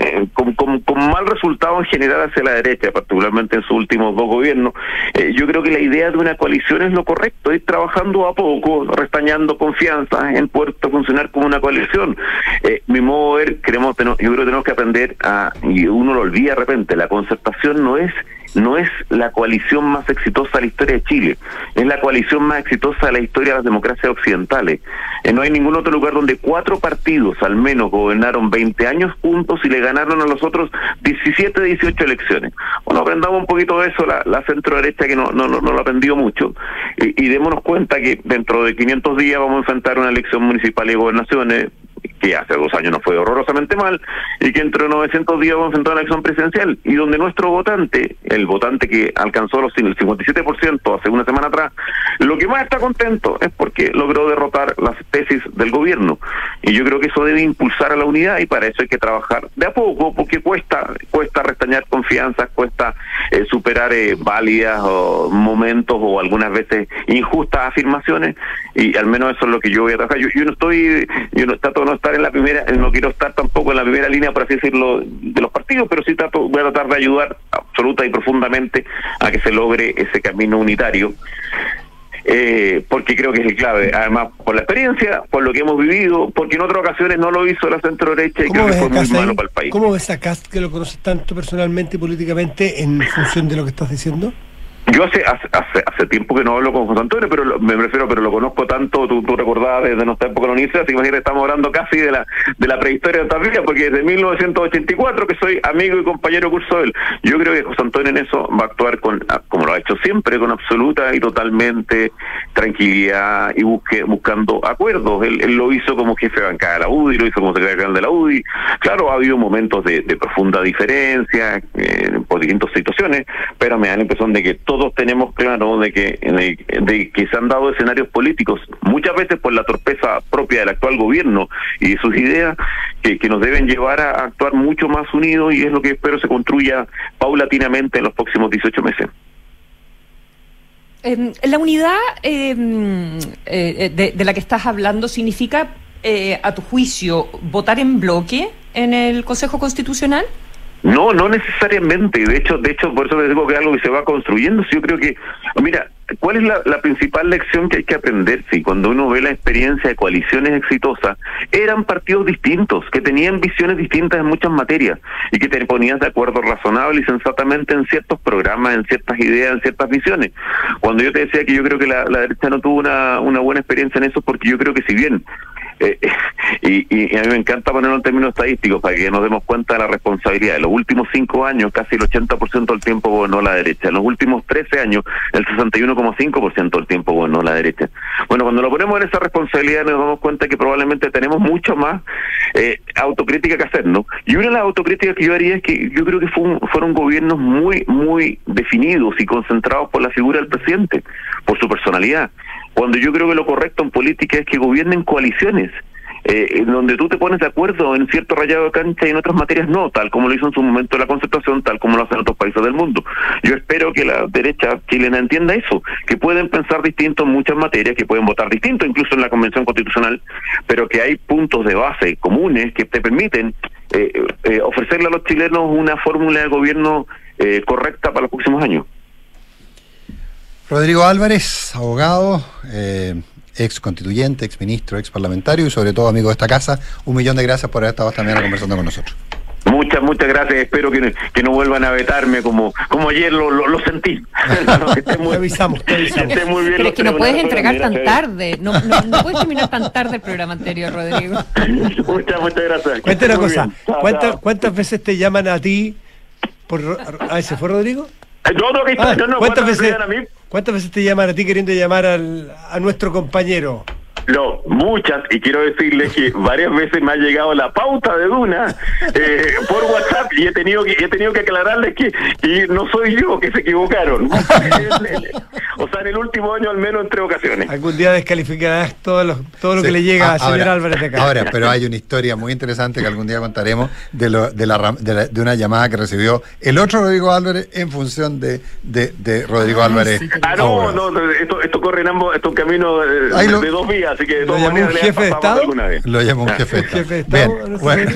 eh, con, mal resultado en general hacia la derecha, particularmente en sus últimos dos gobiernos, eh, yo creo que la idea de una coalición es lo correcto, ir trabajando a poco, restañando confianza en poder funcionar como una coalición. Eh, mi modo de ver, queremos, yo creo que tenemos que aprender a, y uno lo olvida de repente, la concertación no es no es la coalición más exitosa de la historia de Chile, es la coalición más exitosa de la historia de las democracias occidentales. Eh, no hay ningún otro lugar donde cuatro partidos al menos gobernaron 20 años juntos y le ganaron a los otros 17 de 18 elecciones. Bueno, aprendamos un poquito de eso, la, centro derecha que no, no, no, lo aprendió mucho, y, y démonos cuenta que dentro de 500 días vamos a enfrentar una elección municipal y gobernaciones que hace dos años no fue horrorosamente mal, y que entre 900 días vamos a enfrentar una elección presidencial, y donde nuestro votante, el votante que alcanzó los el 57% hace una semana atrás, lo que más está contento es porque logró derrotar las tesis del gobierno. Y yo creo que eso debe impulsar a la unidad, y para eso hay que trabajar de a poco, porque cuesta, cuesta restañar confianza, cuesta eh, superar eh, válidas o momentos o algunas veces injustas afirmaciones, y al menos eso es lo que yo voy a trabajar. Yo, yo no estoy, yo no trato no estar en la primera, no quiero estar tampoco en la primera línea, por así decirlo, de los partidos, pero sí trato, voy a tratar de ayudar absoluta y profundamente a que se logre ese camino unitario. Eh, porque creo que es el clave, además por la experiencia, por lo que hemos vivido, porque en otras ocasiones no lo hizo la centro derecha y creo que fue muy malo para el país. ¿Cómo ves a Cast que lo conoces tanto personalmente y políticamente en función de lo que estás diciendo? Yo hace, hace, hace, tiempo que no hablo con José Antonio, pero me refiero, pero lo conozco tanto, tú, tú recordabas desde nuestra época universidad, así que estamos hablando casi de la de la prehistoria de Tafilla, porque desde 1984 que soy amigo y compañero curso de él. Yo creo que José Antonio en eso va a actuar con, ah, como lo ha hecho siempre, con absoluta y totalmente tranquilidad y busque, buscando acuerdos. Él, lo hizo como jefe de bancada de la UDI, lo hizo como secretario de la UDI. Claro, ha habido momentos de, profunda diferencia eh, por distintas situaciones, pero me da la impresión de que todos tenemos claro de que, de, que se han dado escenarios políticos, muchas veces por la torpeza propia del actual gobierno y sus ideas, que, que nos deben llevar a actuar mucho más unidos y es lo que espero se construya paulatinamente en los próximos 18 meses. Em, la unidad em, eh, de, de, la que estás hablando significa, eh, a tu juicio, votar en bloque en el Consejo Constitucional? No, no necesariamente. De hecho, de hecho, por eso les digo que es algo que se va construyendo. Yo creo que, mira, ¿cuál es la, principal lección que hay que aprender? Si cuando uno ve la experiencia de coaliciones exitosas, eran partidos distintos, que tenían visiones distintas en muchas materias y que te ponías de acuerdo razonable y sensatamente en ciertos programas, en ciertas ideas, en ciertas visiones. Cuando yo te decía que yo creo que la, la derecha no tuvo una, una buena experiencia en eso, porque yo creo que si bien eh, y, a mí me encanta ponerlo en términos estadísticos para que nos demos cuenta de la responsabilidad. En los últimos cinco años, casi el 80% del tiempo gobernó la derecha. En los últimos 13 años, el 61,5% del tiempo gobernó la derecha. Bueno, cuando lo ponemos en esa responsabilidad, nos damos cuenta que probablemente tenemos mucho más eh, autocrítica que hacer, ¿no? Y una de las autocríticas que yo haría es que yo creo que fueron gobiernos muy, muy definidos y concentrados por la figura del presidente, por su personalidad cuando yo creo que lo correcto en política es que gobiernen coaliciones, eh, donde tú te pones de acuerdo en cierto rayado de cancha y en otras materias no, tal como lo hizo en su momento la concertación, tal como lo hacen otros países del mundo. Yo espero que la derecha chilena entienda eso, que pueden pensar distinto en muchas materias, que pueden votar distinto incluso en la Convención Constitucional, pero que hay puntos de base comunes que te permiten eh, eh, ofrecerle a los chilenos una fórmula de gobierno correcta para los próximos años. Rodrigo Álvarez, abogado, eh, ex constituyente, ex ministro, ex parlamentario y sobre todo amigo de esta casa, un millón de gracias por haber estado esta mañana conversando con nosotros. Muchas, muchas gracias. Espero que, que no vuelvan a vetarme como, como ayer lo, lo, sentí. muy, te avisamos, te avisamos. muy bien Pero es que no puedes entregar tan tarde. No, no, puedes terminar tan tarde el programa anterior, Rodrigo. muchas, muchas gracias. Cuéntame una cosa. ¿Cuántas, ¿Cuántas veces te llaman a ti? Por, ¿Ah, ese fue Rodrigo? No, no, que ah, ¿cuántas, veces, ¿Cuántas veces te llaman a ti queriendo llamar al, a nuestro compañero? No, muchas, y quiero decirles que varias veces me ha llegado la pauta de Duna eh, por WhatsApp y he tenido que he tenido que aclararles que, no soy yo, que se equivocaron. o sea, en el último año al menos en tres ocasiones. Algún día descalificarás todo lo, todo lo que le llega a ah, señor Álvarez de acá. Ahora, pero hay una historia muy interesante que algún día contaremos de, lo, de, la, de, una llamada que recibió el otro Rodrigo Álvarez en función de, de, Rodrigo Álvarez. ah, no, no, esto, esto corre en ambos, estos caminos eh, de dos vías así que ¿Lo llamó un jefe de Estado? Lo llamó un jefe de Estado. bueno.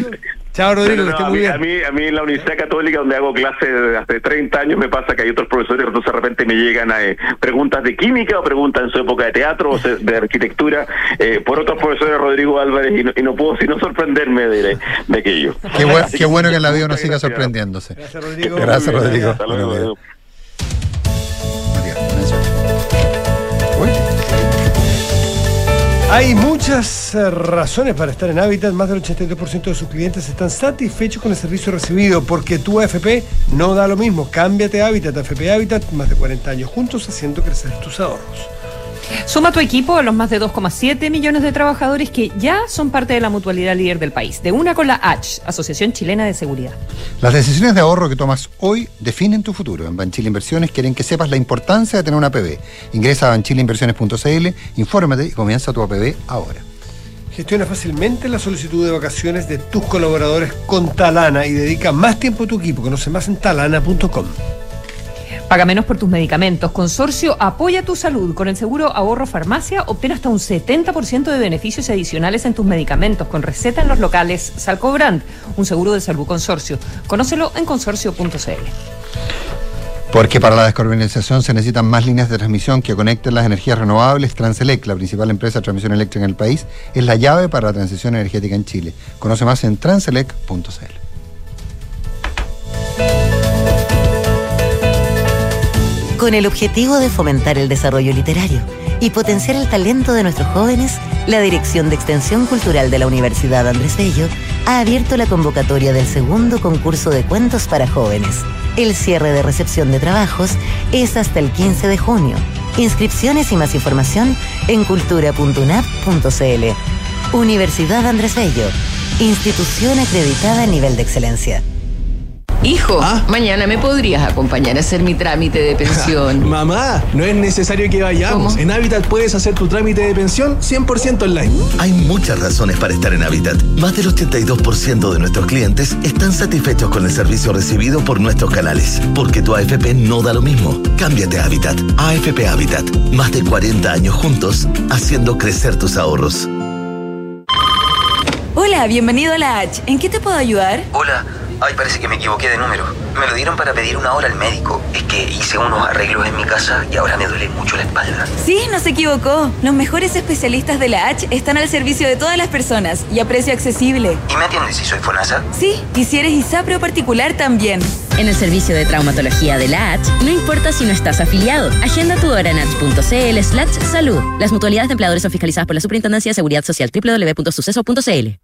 Chao, Rodrigo, que esté muy bien. A mí, a mí en la Universidad Católica, donde hago clases hace 30 años, me pasa que hay otros profesores que de repente me llegan a, eh, preguntas de química o preguntas en su época de teatro o de arquitectura eh, por otros profesores, Rodrigo Álvarez, y no, puedo sino sorprenderme de, de aquello. Qué, bueno que en la vida uno siga sorprendiéndose. Gracias, Rodrigo. Gracias, Rodrigo. Hay muchas eh, razones para estar en Habitat. Más del 83% de sus clientes están satisfechos con el servicio recibido porque tu AFP no da lo mismo. Cámbiate Habitat. AFP Habitat, más de 40 años juntos haciendo crecer tus ahorros. Suma tu equipo a los más de 2,7 millones de trabajadores que ya son parte de la mutualidad líder del país, de una con la H, Asociación Chilena de Seguridad. Las decisiones de ahorro que tomas hoy definen tu futuro. En Banchile Inversiones quieren que sepas la importancia de tener una APB. Ingresa a banchileinversiones.cl, infórmate y comienza tu APB ahora. Gestiona fácilmente la solicitud de vacaciones de tus colaboradores con Talana y dedica más tiempo a tu equipo. Conoce más en talana.com. Paga menos por tus medicamentos. Consorcio Apoya tu Salud. Con el seguro Ahorro Farmacia obtén hasta un 70% de beneficios adicionales en tus medicamentos con receta en los locales Salcobrand, un seguro de salud consorcio. Conócelo en consorcio.cl. Porque para la descarbonización se necesitan más líneas de transmisión que conecten las energías renovables. Transelec, la principal empresa de transmisión eléctrica en el país, es la llave para la transición energética en Chile. Conoce más en transelec.cl. Con el objetivo de fomentar el desarrollo literario y potenciar el talento de nuestros jóvenes, la Dirección de Extensión Cultural de la Universidad Andrés Bello ha abierto la convocatoria del segundo concurso de cuentos para jóvenes. El cierre de recepción de trabajos es hasta el 15 de junio. Inscripciones y más información en cultura.unap.cl. Universidad Andrés Bello, institución acreditada a nivel de excelencia. Hijo, ¿Ah? mañana me podrías acompañar a hacer mi trámite de pensión. Mamá, no es necesario que vayamos. En Habitat puedes hacer tu trámite de pensión 100% online. Hay muchas razones para estar en Habitat. Más del 82% de nuestros clientes están satisfechos con el servicio recibido por nuestros canales. Porque tu AFP no da lo mismo. Cámbiate a Habitat. AFP Habitat. Más de 40 años juntos haciendo crecer tus ahorros. Hola, bienvenido a la H. ¿En qué te puedo ayudar? Hola. Ay, parece que me equivoqué de número. Me lo dieron para pedir una hora al médico. Es que hice unos arreglos en mi casa y ahora me duele mucho la espalda. Sí, no se equivocó. Los mejores especialistas de la H están al servicio de todas las personas y a precio accesible. ¿Y me atiendes si soy FONASA? Sí, y si eres ISAPRE particular también. En el servicio de traumatología de la H, no importa si no estás afiliado. Agenda tu hora en slash salud. Las mutualidades de empleadores son fiscalizadas por la Superintendencia de Seguridad Social www.suceso.cl.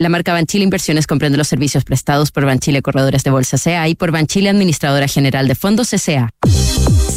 La marca Banchile Inversiones comprende los servicios prestados por Banchile Corredores de Bolsa CA y por Banchile Administradora General de Fondos CA.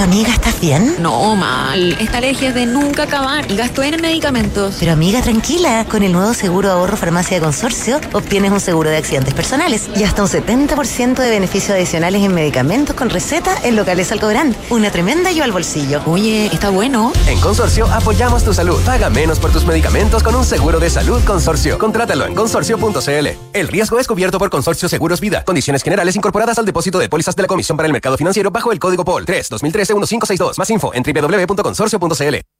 Amiga, ¿estás bien? No, mal. Esta alergia es de nunca acabar y gasto en medicamentos. Pero amiga, tranquila. Con el nuevo seguro ahorro farmacia de consorcio, obtienes un seguro de accidentes personales y hasta un 70% de beneficios adicionales en medicamentos con receta en locales Alcobrán. Una tremenda yo al bolsillo. Oye, está bueno. En Consorcio apoyamos tu salud. Paga menos por tus medicamentos con un seguro de salud Consorcio. Contrátalo en consorcio.cl. El riesgo es cubierto por Consorcio Seguros Vida. Condiciones generales incorporadas al depósito de pólizas de la Comisión para el Mercado Financiero bajo el código POL 3 2013-1562. Más info en www.consorcio.cl.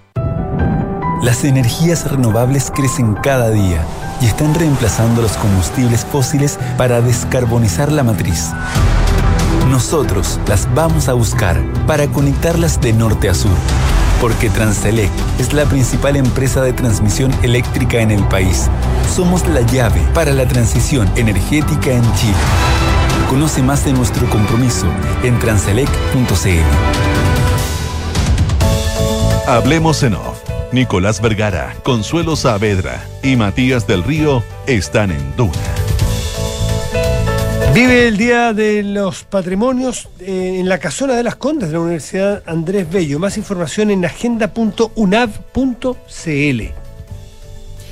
Las energías renovables crecen cada día y están reemplazando los combustibles fósiles para descarbonizar la matriz. Nosotros las vamos a buscar para conectarlas de norte a sur, porque Transelec es la principal empresa de transmisión eléctrica en el país. Somos la llave para la transición energética en Chile. Conoce más de nuestro compromiso en transelec.cl. Hablemos en off Nicolás Vergara, Consuelo Saavedra y Matías del Río están en Duna. Vive el Día de los Patrimonios eh, en la Casona de las Condes de la Universidad Andrés Bello. Más información en agenda.unav.cl.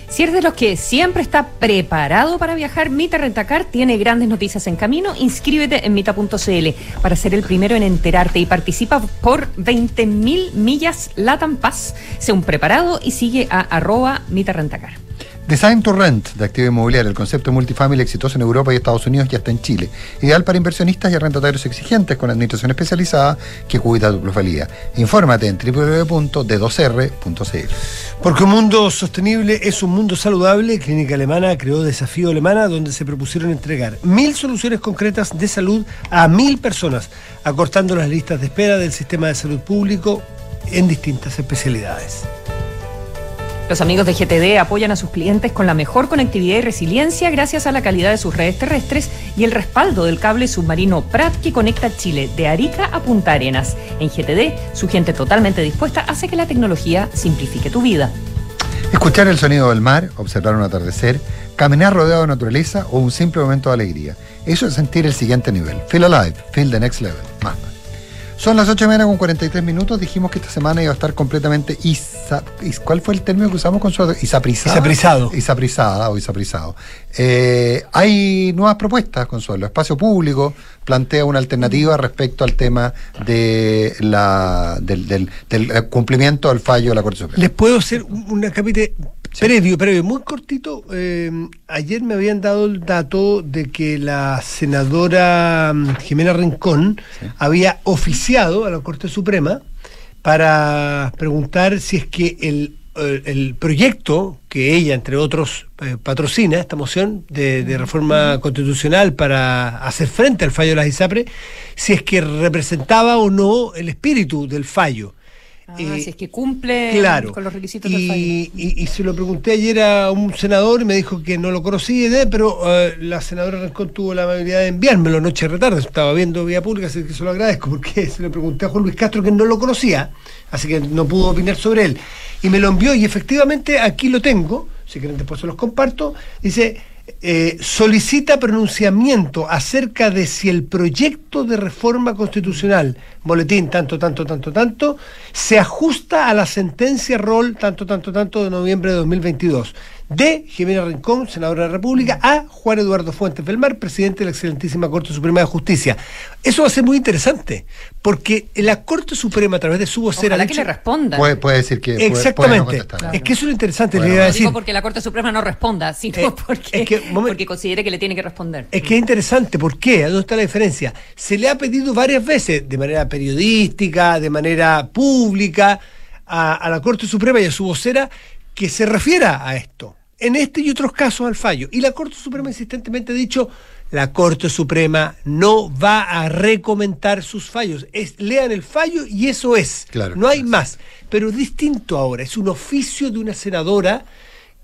Si eres de los que siempre está preparado para viajar, Mita Rentacar tiene grandes noticias en camino. Inscríbete en mita.cl para ser el primero en enterarte y participa por 20.000 millas Latam Pass. Sea un preparado y sigue a arroba Mita Rentacar. Design to Rent de Activo Inmobiliario, el concepto multifamily exitoso en Europa y Estados Unidos ya está en Chile. Ideal para inversionistas y arrendatarios exigentes con administración especializada que cuida tu plusvalía. Infórmate en www.d2r.cl. Porque un mundo sostenible es un mundo saludable, Clínica Alemana creó Desafío Alemana, donde se propusieron entregar mil soluciones concretas de salud a mil personas, acortando las listas de espera del sistema de salud público en distintas especialidades. Los amigos de GTD apoyan a sus clientes con la mejor conectividad y resiliencia gracias a la calidad de sus redes terrestres y el respaldo del cable submarino Prat que conecta Chile de Arica a Punta Arenas. En GTD, su gente totalmente dispuesta hace que la tecnología simplifique tu vida. Escuchar el sonido del mar, observar un atardecer, caminar rodeado de naturaleza o un simple momento de alegría. Eso es sentir el siguiente nivel. Feel alive, feel the next level. Más. Son las 8 de la mañana con 43 minutos. Dijimos que esta semana iba a estar completamente isa, ¿Cuál fue el término que usamos con su Isaprizada. Isaprizado. Isaprizada o isaprizado. Eh, hay nuevas propuestas, Consuelo. Espacio Público plantea una alternativa respecto al tema de la, del, cumplimiento del fallo de la Corte Suprema. Les puedo hacer una Previo, previo, muy cortito. Eh, ayer me habían dado el dato de que la senadora mm, Jimena Rincón había oficiado a la Corte Suprema para preguntar si es que el eh, el proyecto que ella, entre otros, eh, patrocina, esta moción de, reforma constitucional para hacer frente al fallo de las ISAPRE, si es que representaba o no el espíritu del fallo. Ah, si es que cumple con los requisitos del fallo. Y, se lo pregunté ayer a un senador y me dijo que no lo conocía, pero la senadora Rincón tuvo la amabilidad de enviármelo noche de retardo. Estaba viendo vía pública, así que se lo agradezco, porque se lo pregunté a Juan Luis Castro que no lo conocía así que no pudo opinar sobre él. Y me lo envió y efectivamente aquí lo tengo, si quieren después se los comparto, dice, eh, solicita pronunciamiento acerca de si el proyecto de reforma constitucional, boletín tanto, tanto, tanto, tanto, se ajusta a la sentencia rol tanto, tanto, tanto de noviembre de 2022 de Jimena Rincón, senadora de la República, a Juan Eduardo Fuentes Belmar, presidente de la excelentísima Corte Suprema de Justicia. Eso va a ser muy interesante, porque la Corte Suprema, a través de su vocera... Ojalá que le responda. Puede, decir que... Exactamente. Es que eso es lo interesante. le iba a decir. No porque la Corte Suprema no responda, sino eh, porque, porque considere que le tiene que responder. Es que es interesante. ¿Por qué? ¿A dónde está la diferencia? Se le ha pedido varias veces, de manera periodística, de manera pública, a, a la Corte Suprema y a su vocera, que se refiera a esto en este y otros casos al fallo. Y la Corte Suprema insistentemente ha dicho, la Corte Suprema no va a recomendar sus fallos. Es, lean el fallo y eso es. Claro, no hay más. Pero distinto ahora, es un oficio de una senadora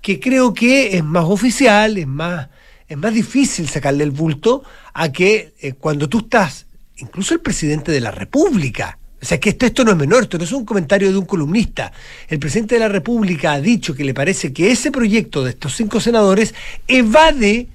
que creo que es más oficial, es más, es más difícil sacarle el bulto a que eh, cuando tú estás, incluso el presidente de la República, o sea, que esto, esto no es menor, esto no es un comentario de un columnista. El presidente de la República ha dicho que le parece que ese proyecto de estos cinco senadores evade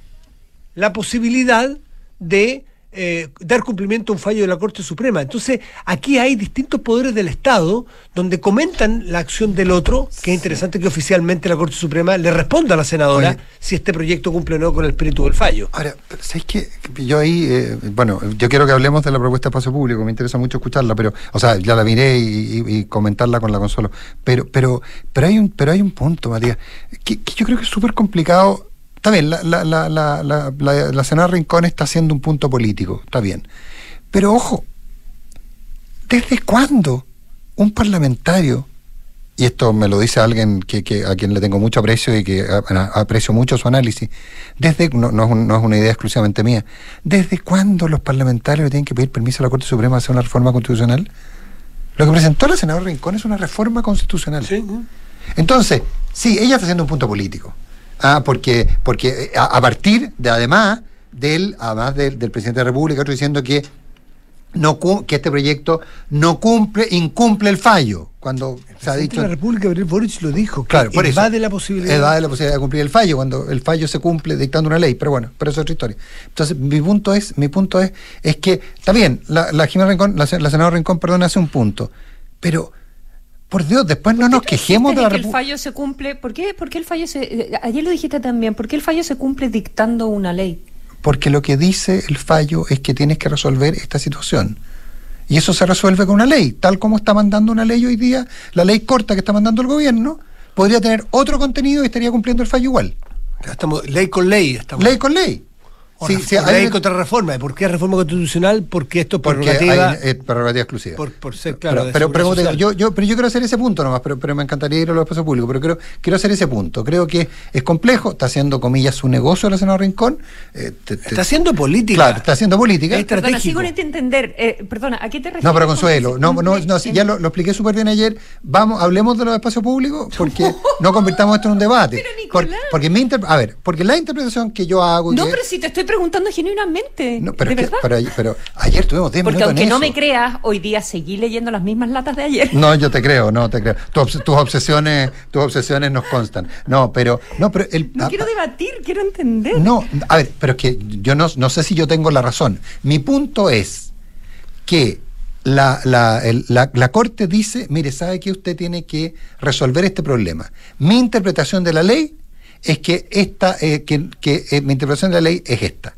la posibilidad de eh, dar cumplimiento a un fallo de la Corte Suprema. Entonces, aquí hay distintos poderes del Estado donde comentan la acción del otro, que es interesante que oficialmente la Corte Suprema le responda a la senadora si este proyecto cumple o no con el espíritu del fallo. Ahora, ¿sabes qué? Yo ahí, eh, bueno, yo quiero que hablemos de la propuesta de espacio público, me interesa mucho escucharla, pero, o sea, ya la miré y, comentarla con la consola. Pero, pero, pero hay un, pero hay un punto, Matías, que yo creo que es súper complicado Está bien, la, la, la, la, Rincón está haciendo un punto político, está bien. Pero ojo, ¿desde cuándo un parlamentario, y esto me lo dice alguien que, que a quien le tengo mucho aprecio y que aprecio mucho su análisis, desde no, no, es no, es una idea exclusivamente mía, ¿desde cuándo los parlamentarios tienen que pedir permiso a la Corte Suprema para hacer una reforma constitucional? Lo que presentó la senadora Rincón es una reforma constitucional. Sí. Entonces, sí, ella está haciendo un punto político. Ah, porque, porque eh, a, partir de además del, además del, presidente de la República, otro diciendo que no que este proyecto no cumple, incumple el fallo. Cuando se ha dicho. La República Boric lo dijo, claro, por eso, de la posibilidad. de la posibilidad de cumplir el fallo, cuando el fallo se cumple dictando una ley, pero bueno, pero eso es otra historia. Entonces, mi punto es, mi punto es, es que, está bien, la, la Rincón, la, la senadora Rincón, perdón, hace un punto, pero por Dios, después no nos quejemos de la República. el fallo se cumple, ¿por qué, ¿por qué el fallo se... Eh, ayer lo dijiste también, ¿por qué el fallo se cumple dictando una ley? Porque lo que dice el fallo es que tienes que resolver esta situación. Y eso se resuelve con una ley, tal como está mandando una ley hoy día, la ley corta que está mandando el gobierno, podría tener otro contenido y estaría cumpliendo el fallo igual. Estamos ley con ley. Estamos. Ley con ley. Sí, sí, hay contra reforma. ¿Por qué reforma constitucional? Porque esto es prerrogativa. Hay, prerrogativa exclusiva. Por, ser, claro. Pero, pero, yo, yo, pero yo quiero hacer ese punto nomás, pero, pero me encantaría ir a los espacios públicos. Pero quiero, quiero hacer ese punto. Creo que es complejo, está haciendo, comillas, su negocio la senadora Rincón. Eh, está haciendo política. Claro, está haciendo política. Es perdona, sigo entender. Eh, perdona, ¿a qué te refieres? No, pero Consuelo, no, no, no, ya lo, expliqué súper bien ayer. Vamos, hablemos de los espacios públicos, porque no convirtamos esto en un debate. Pero, porque, mi a ver, porque la interpretación que yo hago. No, pero si te estoy preguntando genuinamente no, pero, pero, ayer tuvimos 10 Porque aunque no me creas, hoy día seguí leyendo las mismas latas de ayer. No, yo te creo, no te creo. tus obsesiones, tus obsesiones nos constan. No, pero, no, pero el, no quiero debatir, quiero entender. No, a ver, pero es que yo no, no sé si yo tengo la razón. Mi punto es que la, la, la, Corte dice, mire, sabe que usted tiene que resolver este problema. Mi interpretación de la ley es que esta, eh, que, que eh, mi interpretación de la ley es esta.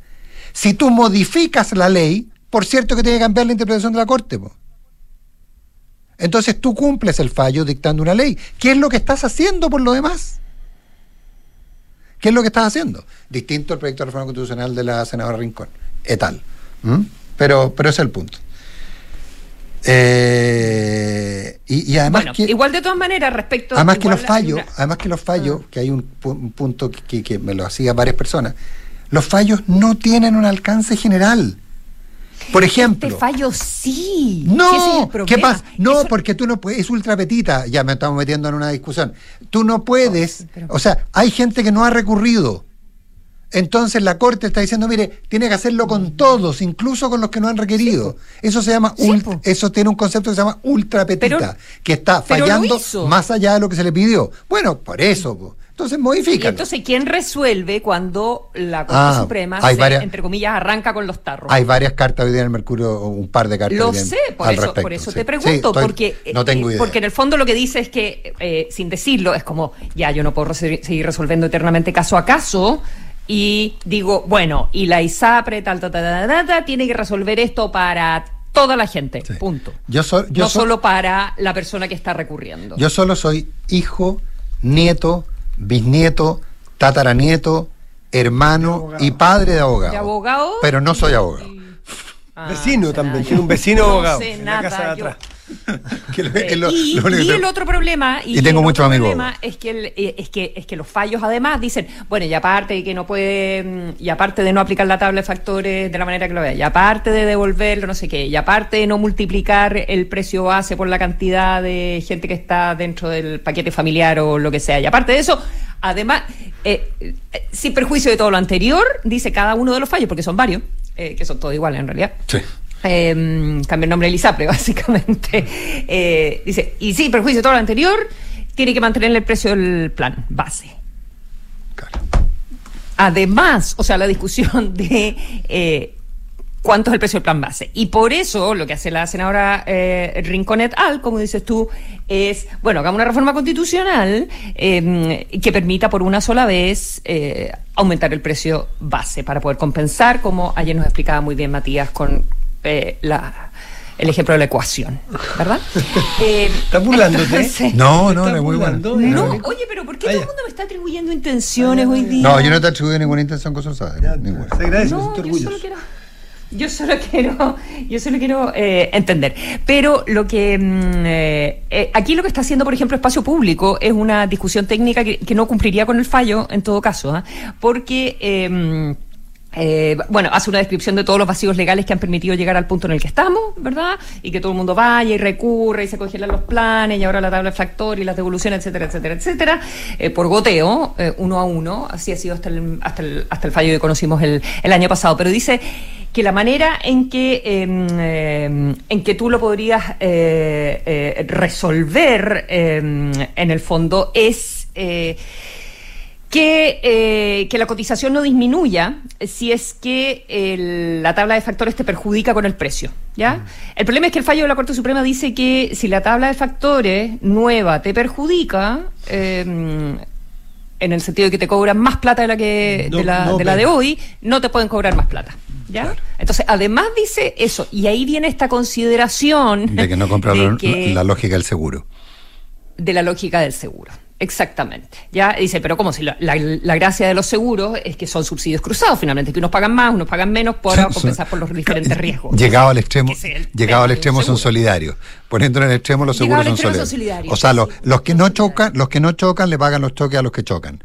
Si tú modificas la ley, por cierto que tiene que cambiar la interpretación de la Corte. Entonces tú cumples el fallo dictando una ley. ¿Qué es lo que estás haciendo por lo demás? ¿Qué es lo que estás haciendo? Distinto al proyecto de reforma constitucional de la senadora Rincón. Et. ¿Mm? Pero, pero ese es el punto. Eh, y, además que, igual de todas maneras respecto además que los fallos además que los fallos ah. que hay un, punto que, me lo hacían varias personas los fallos no tienen un alcance general por ejemplo. Este fallo sí. No, ¿qué pasa? No, porque tú no puedes, es ultra petita, ya me estamos metiendo en una discusión. Tú no puedes, o sea, hay gente que no ha recurrido. Entonces la Corte está diciendo, mire, tiene que hacerlo con todos, incluso con los que no han requerido. eso se llama, eso tiene un concepto que se llama ultra petita, que está fallando más allá de lo que se le pidió. Bueno, por eso. Entonces modifica. entonces, ¿quién resuelve cuando la Corte ah, Suprema, entre comillas, arranca con los tarros? Hay varias cartas hoy día en el Mercurio, un par de cartas. Lo sé, por eso, por eso te pregunto, porque, no tengo idea. porque en el fondo lo que dice es que, eh, sin decirlo, es como, ya yo no puedo seguir resolviendo eternamente caso a caso, y digo, bueno, y la ISAPRE, tal, tal, tal, tal, tal, tiene que resolver esto para toda la gente, punto. Yo soy, no solo para la persona que está recurriendo. Yo solo soy hijo, nieto, bisnieto, tataranieto, hermano y padre de abogado. ¿De abogado? Pero no soy abogado. vecino también, tiene un vecino abogado. en la casa de atrás. y, el otro problema y, tengo muchos amigos. es que eh, es que es que los fallos además dicen bueno y aparte de que no puede y aparte de no aplicar la tabla de factores de la manera que lo vea y aparte de devolverlo no sé qué y aparte de no multiplicar el precio base por la cantidad de gente que está dentro del paquete familiar o lo que sea y aparte de eso además eh, eh, sin perjuicio de todo lo anterior dice cada uno de los fallos porque son varios que son todos iguales en realidad. Sí eh, el nombre de Lisapre, básicamente. Eh, dice, y sí, perjuicio de todo lo anterior, tiene que mantener el precio del plan base. Además, o sea, la discusión de eh, cuánto es el precio del plan base. Y por eso lo que hace la senadora eh, Rinconet Al, como dices tú, es, bueno, hagamos una reforma constitucional em, que permita por una sola vez aumentar el precio base para poder compensar, como ayer nos explicaba muy bien Matías con eh, la, el ejemplo de la ecuación, ¿verdad? Eh, ¿Estás burlándote? no, no, no, muy bueno. No, oye, pero ¿por qué todo el mundo me está atribuyendo intenciones hoy día? No, yo no te atribuyo ninguna intención con sabes. Ninguna. Se agradece, no, yo solo quiero yo solo quiero, yo solo quiero eh, entender. Pero lo que mm, eh, eh, aquí lo que está haciendo, por ejemplo, espacio público es una discusión técnica que, que no cumpliría con el fallo en todo caso, ¿ah? porque eh, bueno, hace una descripción de todos los vacíos legales que han permitido llegar al punto en el que estamos, ¿verdad? Y que todo el mundo vaya y recurre y se congelan los planes y ahora la tabla de factor y las devoluciones, etcétera, etcétera, etcétera, eh, por goteo, eh, uno a uno, así ha sido hasta el, hasta el, hasta el fallo que conocimos el, el año pasado. Pero dice que la manera en que, em, em, en que tú lo podrías resolver em, en el fondo es que, eh, que la cotización no disminuya si es que la tabla de factores te perjudica con el precio. ¿ya? Mm. El problema es que el fallo de la Corte Suprema dice que si la tabla de factores nueva te perjudica, em, en el sentido de que te cobran más plata de la, que, de, la, de, la de hoy, no te pueden cobrar más plata. ¿Ya? Entonces, además dice eso, y ahí viene esta consideración. De que no comprar la lógica del seguro. De la lógica del seguro. Exactamente. Ya dice, pero como si la, gracia de los seguros es que son subsidios cruzados, finalmente, que unos pagan más, unos pagan menos para compensar por los diferentes riesgos. Llegado al extremo, llegado al extremo son solidarios. Poniéndolo en el extremo, los seguros son solidarios. O sea, los, los que no chocan, los que no chocan le pagan los choques a los que chocan.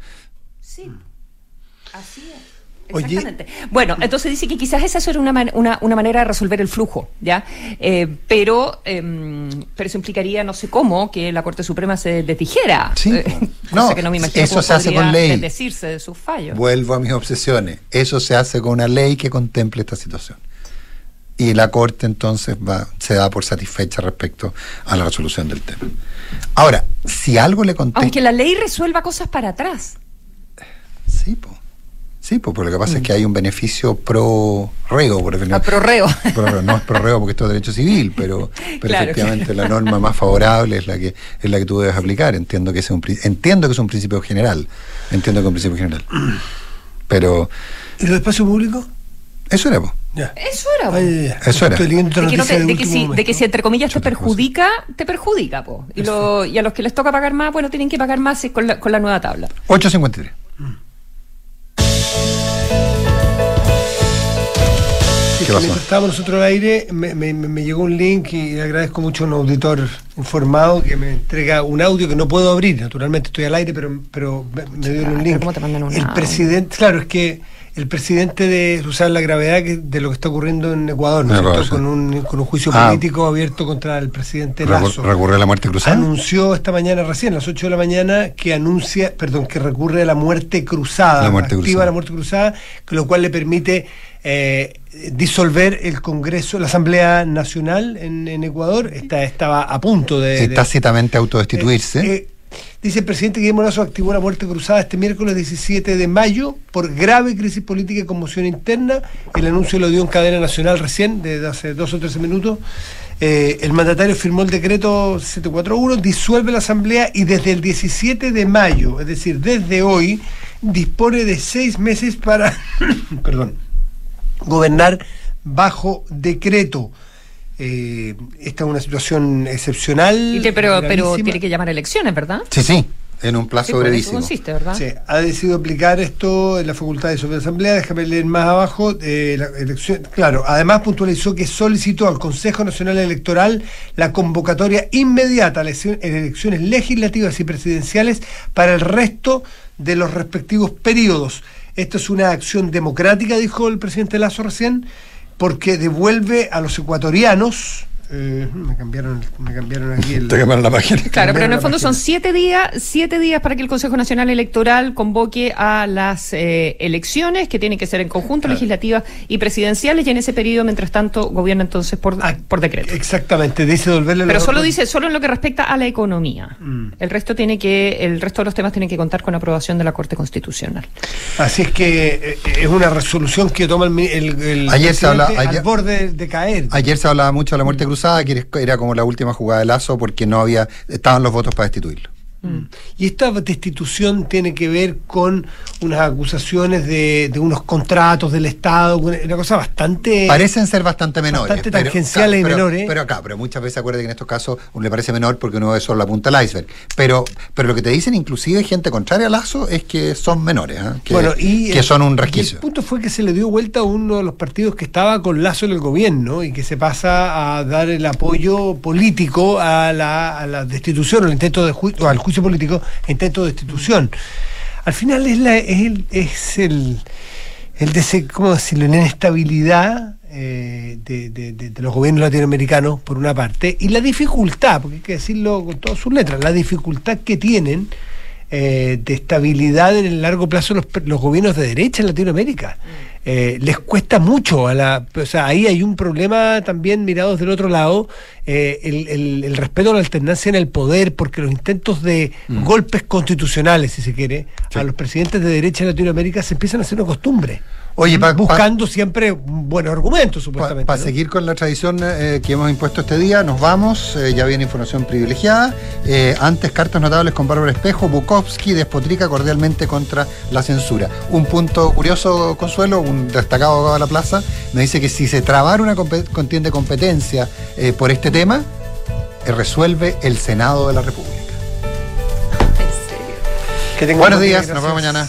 Exactamente. Bueno, entonces dice que quizás esa era una, una, una manera de resolver el flujo, ¿ya? Eh, pero, em, pero eso implicaría, no sé cómo, que la Corte Suprema se desdijera. Sí. Eh, no, que no me imagino eso se hace con ley. decirse de sus fallos. Vuelvo a mis obsesiones. Eso se hace con una ley que contemple esta situación. Y la Corte entonces va, se da por satisfecha respecto a la resolución del tema. Ahora, si algo le contempla... Aunque la ley resuelva cosas para atrás. Sí, pues. Sí, pues lo que pasa es que hay un beneficio pro reo, por ejemplo. Ah, pro reo. no es pro reo porque esto es derecho civil, pero, efectivamente la norma más favorable es la que es la que tú debes aplicar. Entiendo que es un entiendo que es un principio general. Entiendo que es un principio general. Pero ¿Y el espacio público? Eso era, pues. Eso era. Eso era. De que, si, de que si entre comillas te perjudica, te perjudica, po. Y, lo, y a los que les toca pagar más, bueno, tienen que pagar más con la, con la nueva tabla. 853. Estábamos nosotros al aire, me, llegó un link y le agradezco mucho a un auditor informado que me entrega un audio que no puedo abrir. Naturalmente estoy al aire, pero, pero me, dio un link. el presidente, claro, es que el presidente de usar la gravedad de lo que está ocurriendo en Ecuador, con, un, con un juicio ah. político abierto contra el presidente Lazo. ¿Recurre a la muerte cruzada? Anunció esta mañana, recién, a las 8 de la mañana, que anuncia, perdón, que recurre a la muerte cruzada, la muerte activa la muerte cruzada, lo cual le permite eh, disolver el Congreso, la Asamblea Nacional en, Ecuador. Está, estaba a punto de. Tácitamente autodestituirse. Eh, eh, Dice el presidente Guillermo Lazo activó la muerte cruzada este miércoles 17 de mayo por grave crisis política y conmoción interna. El anuncio lo dio en cadena nacional recién, de hace dos o tres minutos. Eh, el mandatario firmó el decreto 741, disuelve la asamblea y desde el 17 de mayo, es decir, desde hoy, dispone de seis meses para, perdón, gobernar bajo decreto. Eh, esta es una situación excepcional. pero, pero tiene que llamar a elecciones, ¿verdad? Sí, sí. En un plazo pues, brevísimo. consiste, ¿verdad? Sí, ha decidido aplicar esto en la Facultad de Sobre Asamblea. Déjame leer más abajo. Eh, la elección, claro, además puntualizó que solicitó al Consejo Nacional Electoral la convocatoria inmediata a elecciones legislativas y presidenciales para el resto de los respectivos periodos. Esto es una acción democrática, dijo el presidente Lazo recién, porque devuelve a los ecuatorianos eh, me, cambiaron, me cambiaron aquí el. Te cambiaron la página. Claro, pero en el fondo son siete días, siete días para que el Consejo Nacional Electoral convoque a las eh, elecciones que tienen que ser en conjunto legislativas y presidenciales y en ese periodo, mientras tanto, gobierna entonces por, ah, por decreto. Exactamente, dice devolverle Pero solo dice, solo en lo que respecta a la economía. Mm. El resto tiene que, el resto de los temas tienen que contar con aprobación de la Corte Constitucional. Así es que eh, es una resolución que toma el, el, ayer se habla, al borde de caer. Ayer se hablaba mucho de la muerte cruzada que era como la última jugada de Lazo porque no había, estaban los votos para destituirlo. Mm. Y esta destitución tiene que ver con unas acusaciones de, unos contratos del Estado, una cosa bastante. Parecen ser bastante menores. Bastante tangenciales y menores. Pero acá, pero muchas veces acuérdate que en estos casos uno le parece menor porque uno ve solo la punta del iceberg. Pero, pero lo que te dicen, inclusive gente contraria a Lazo, es que son menores, ¿eh? que, bueno, y que son un resquicio. el punto fue que se le dio vuelta a uno de los partidos que estaba con Lazo en el gobierno y que se pasa a dar el apoyo político a la, a la destitución, al intento de juicio, al juicio político, intento de destitución. Al final es, la, es el, es el, el de, ¿cómo decirlo?, la inestabilidad eh, de, de, los gobiernos latinoamericanos, por una parte, y la dificultad, porque hay que decirlo con todas sus letras, la dificultad que tienen eh, de estabilidad en el largo plazo los, los gobiernos de derecha en Latinoamérica. Eh, les cuesta mucho a la. O sea, ahí hay un problema también mirados del otro lado, eh, el, respeto a la alternancia en el poder, porque los intentos de mm. golpes constitucionales, si se quiere, a los presidentes de derecha en Latinoamérica se empiezan a hacer una costumbre. Oye, buscando siempre buenos argumentos, supuestamente. Para seguir con la tradición eh, que hemos impuesto este día, nos vamos. Eh, ya viene información privilegiada. Eh, antes, cartas notables con Bárbara Espejo. Bukowski despotrica cordialmente contra la censura. Un punto curioso, Consuelo, un destacado abogado de la plaza, me dice que si se trabara una contienda de competencia por este tema, resuelve el Senado de la República. ¿En serio? Buenos días, nos vemos mañana.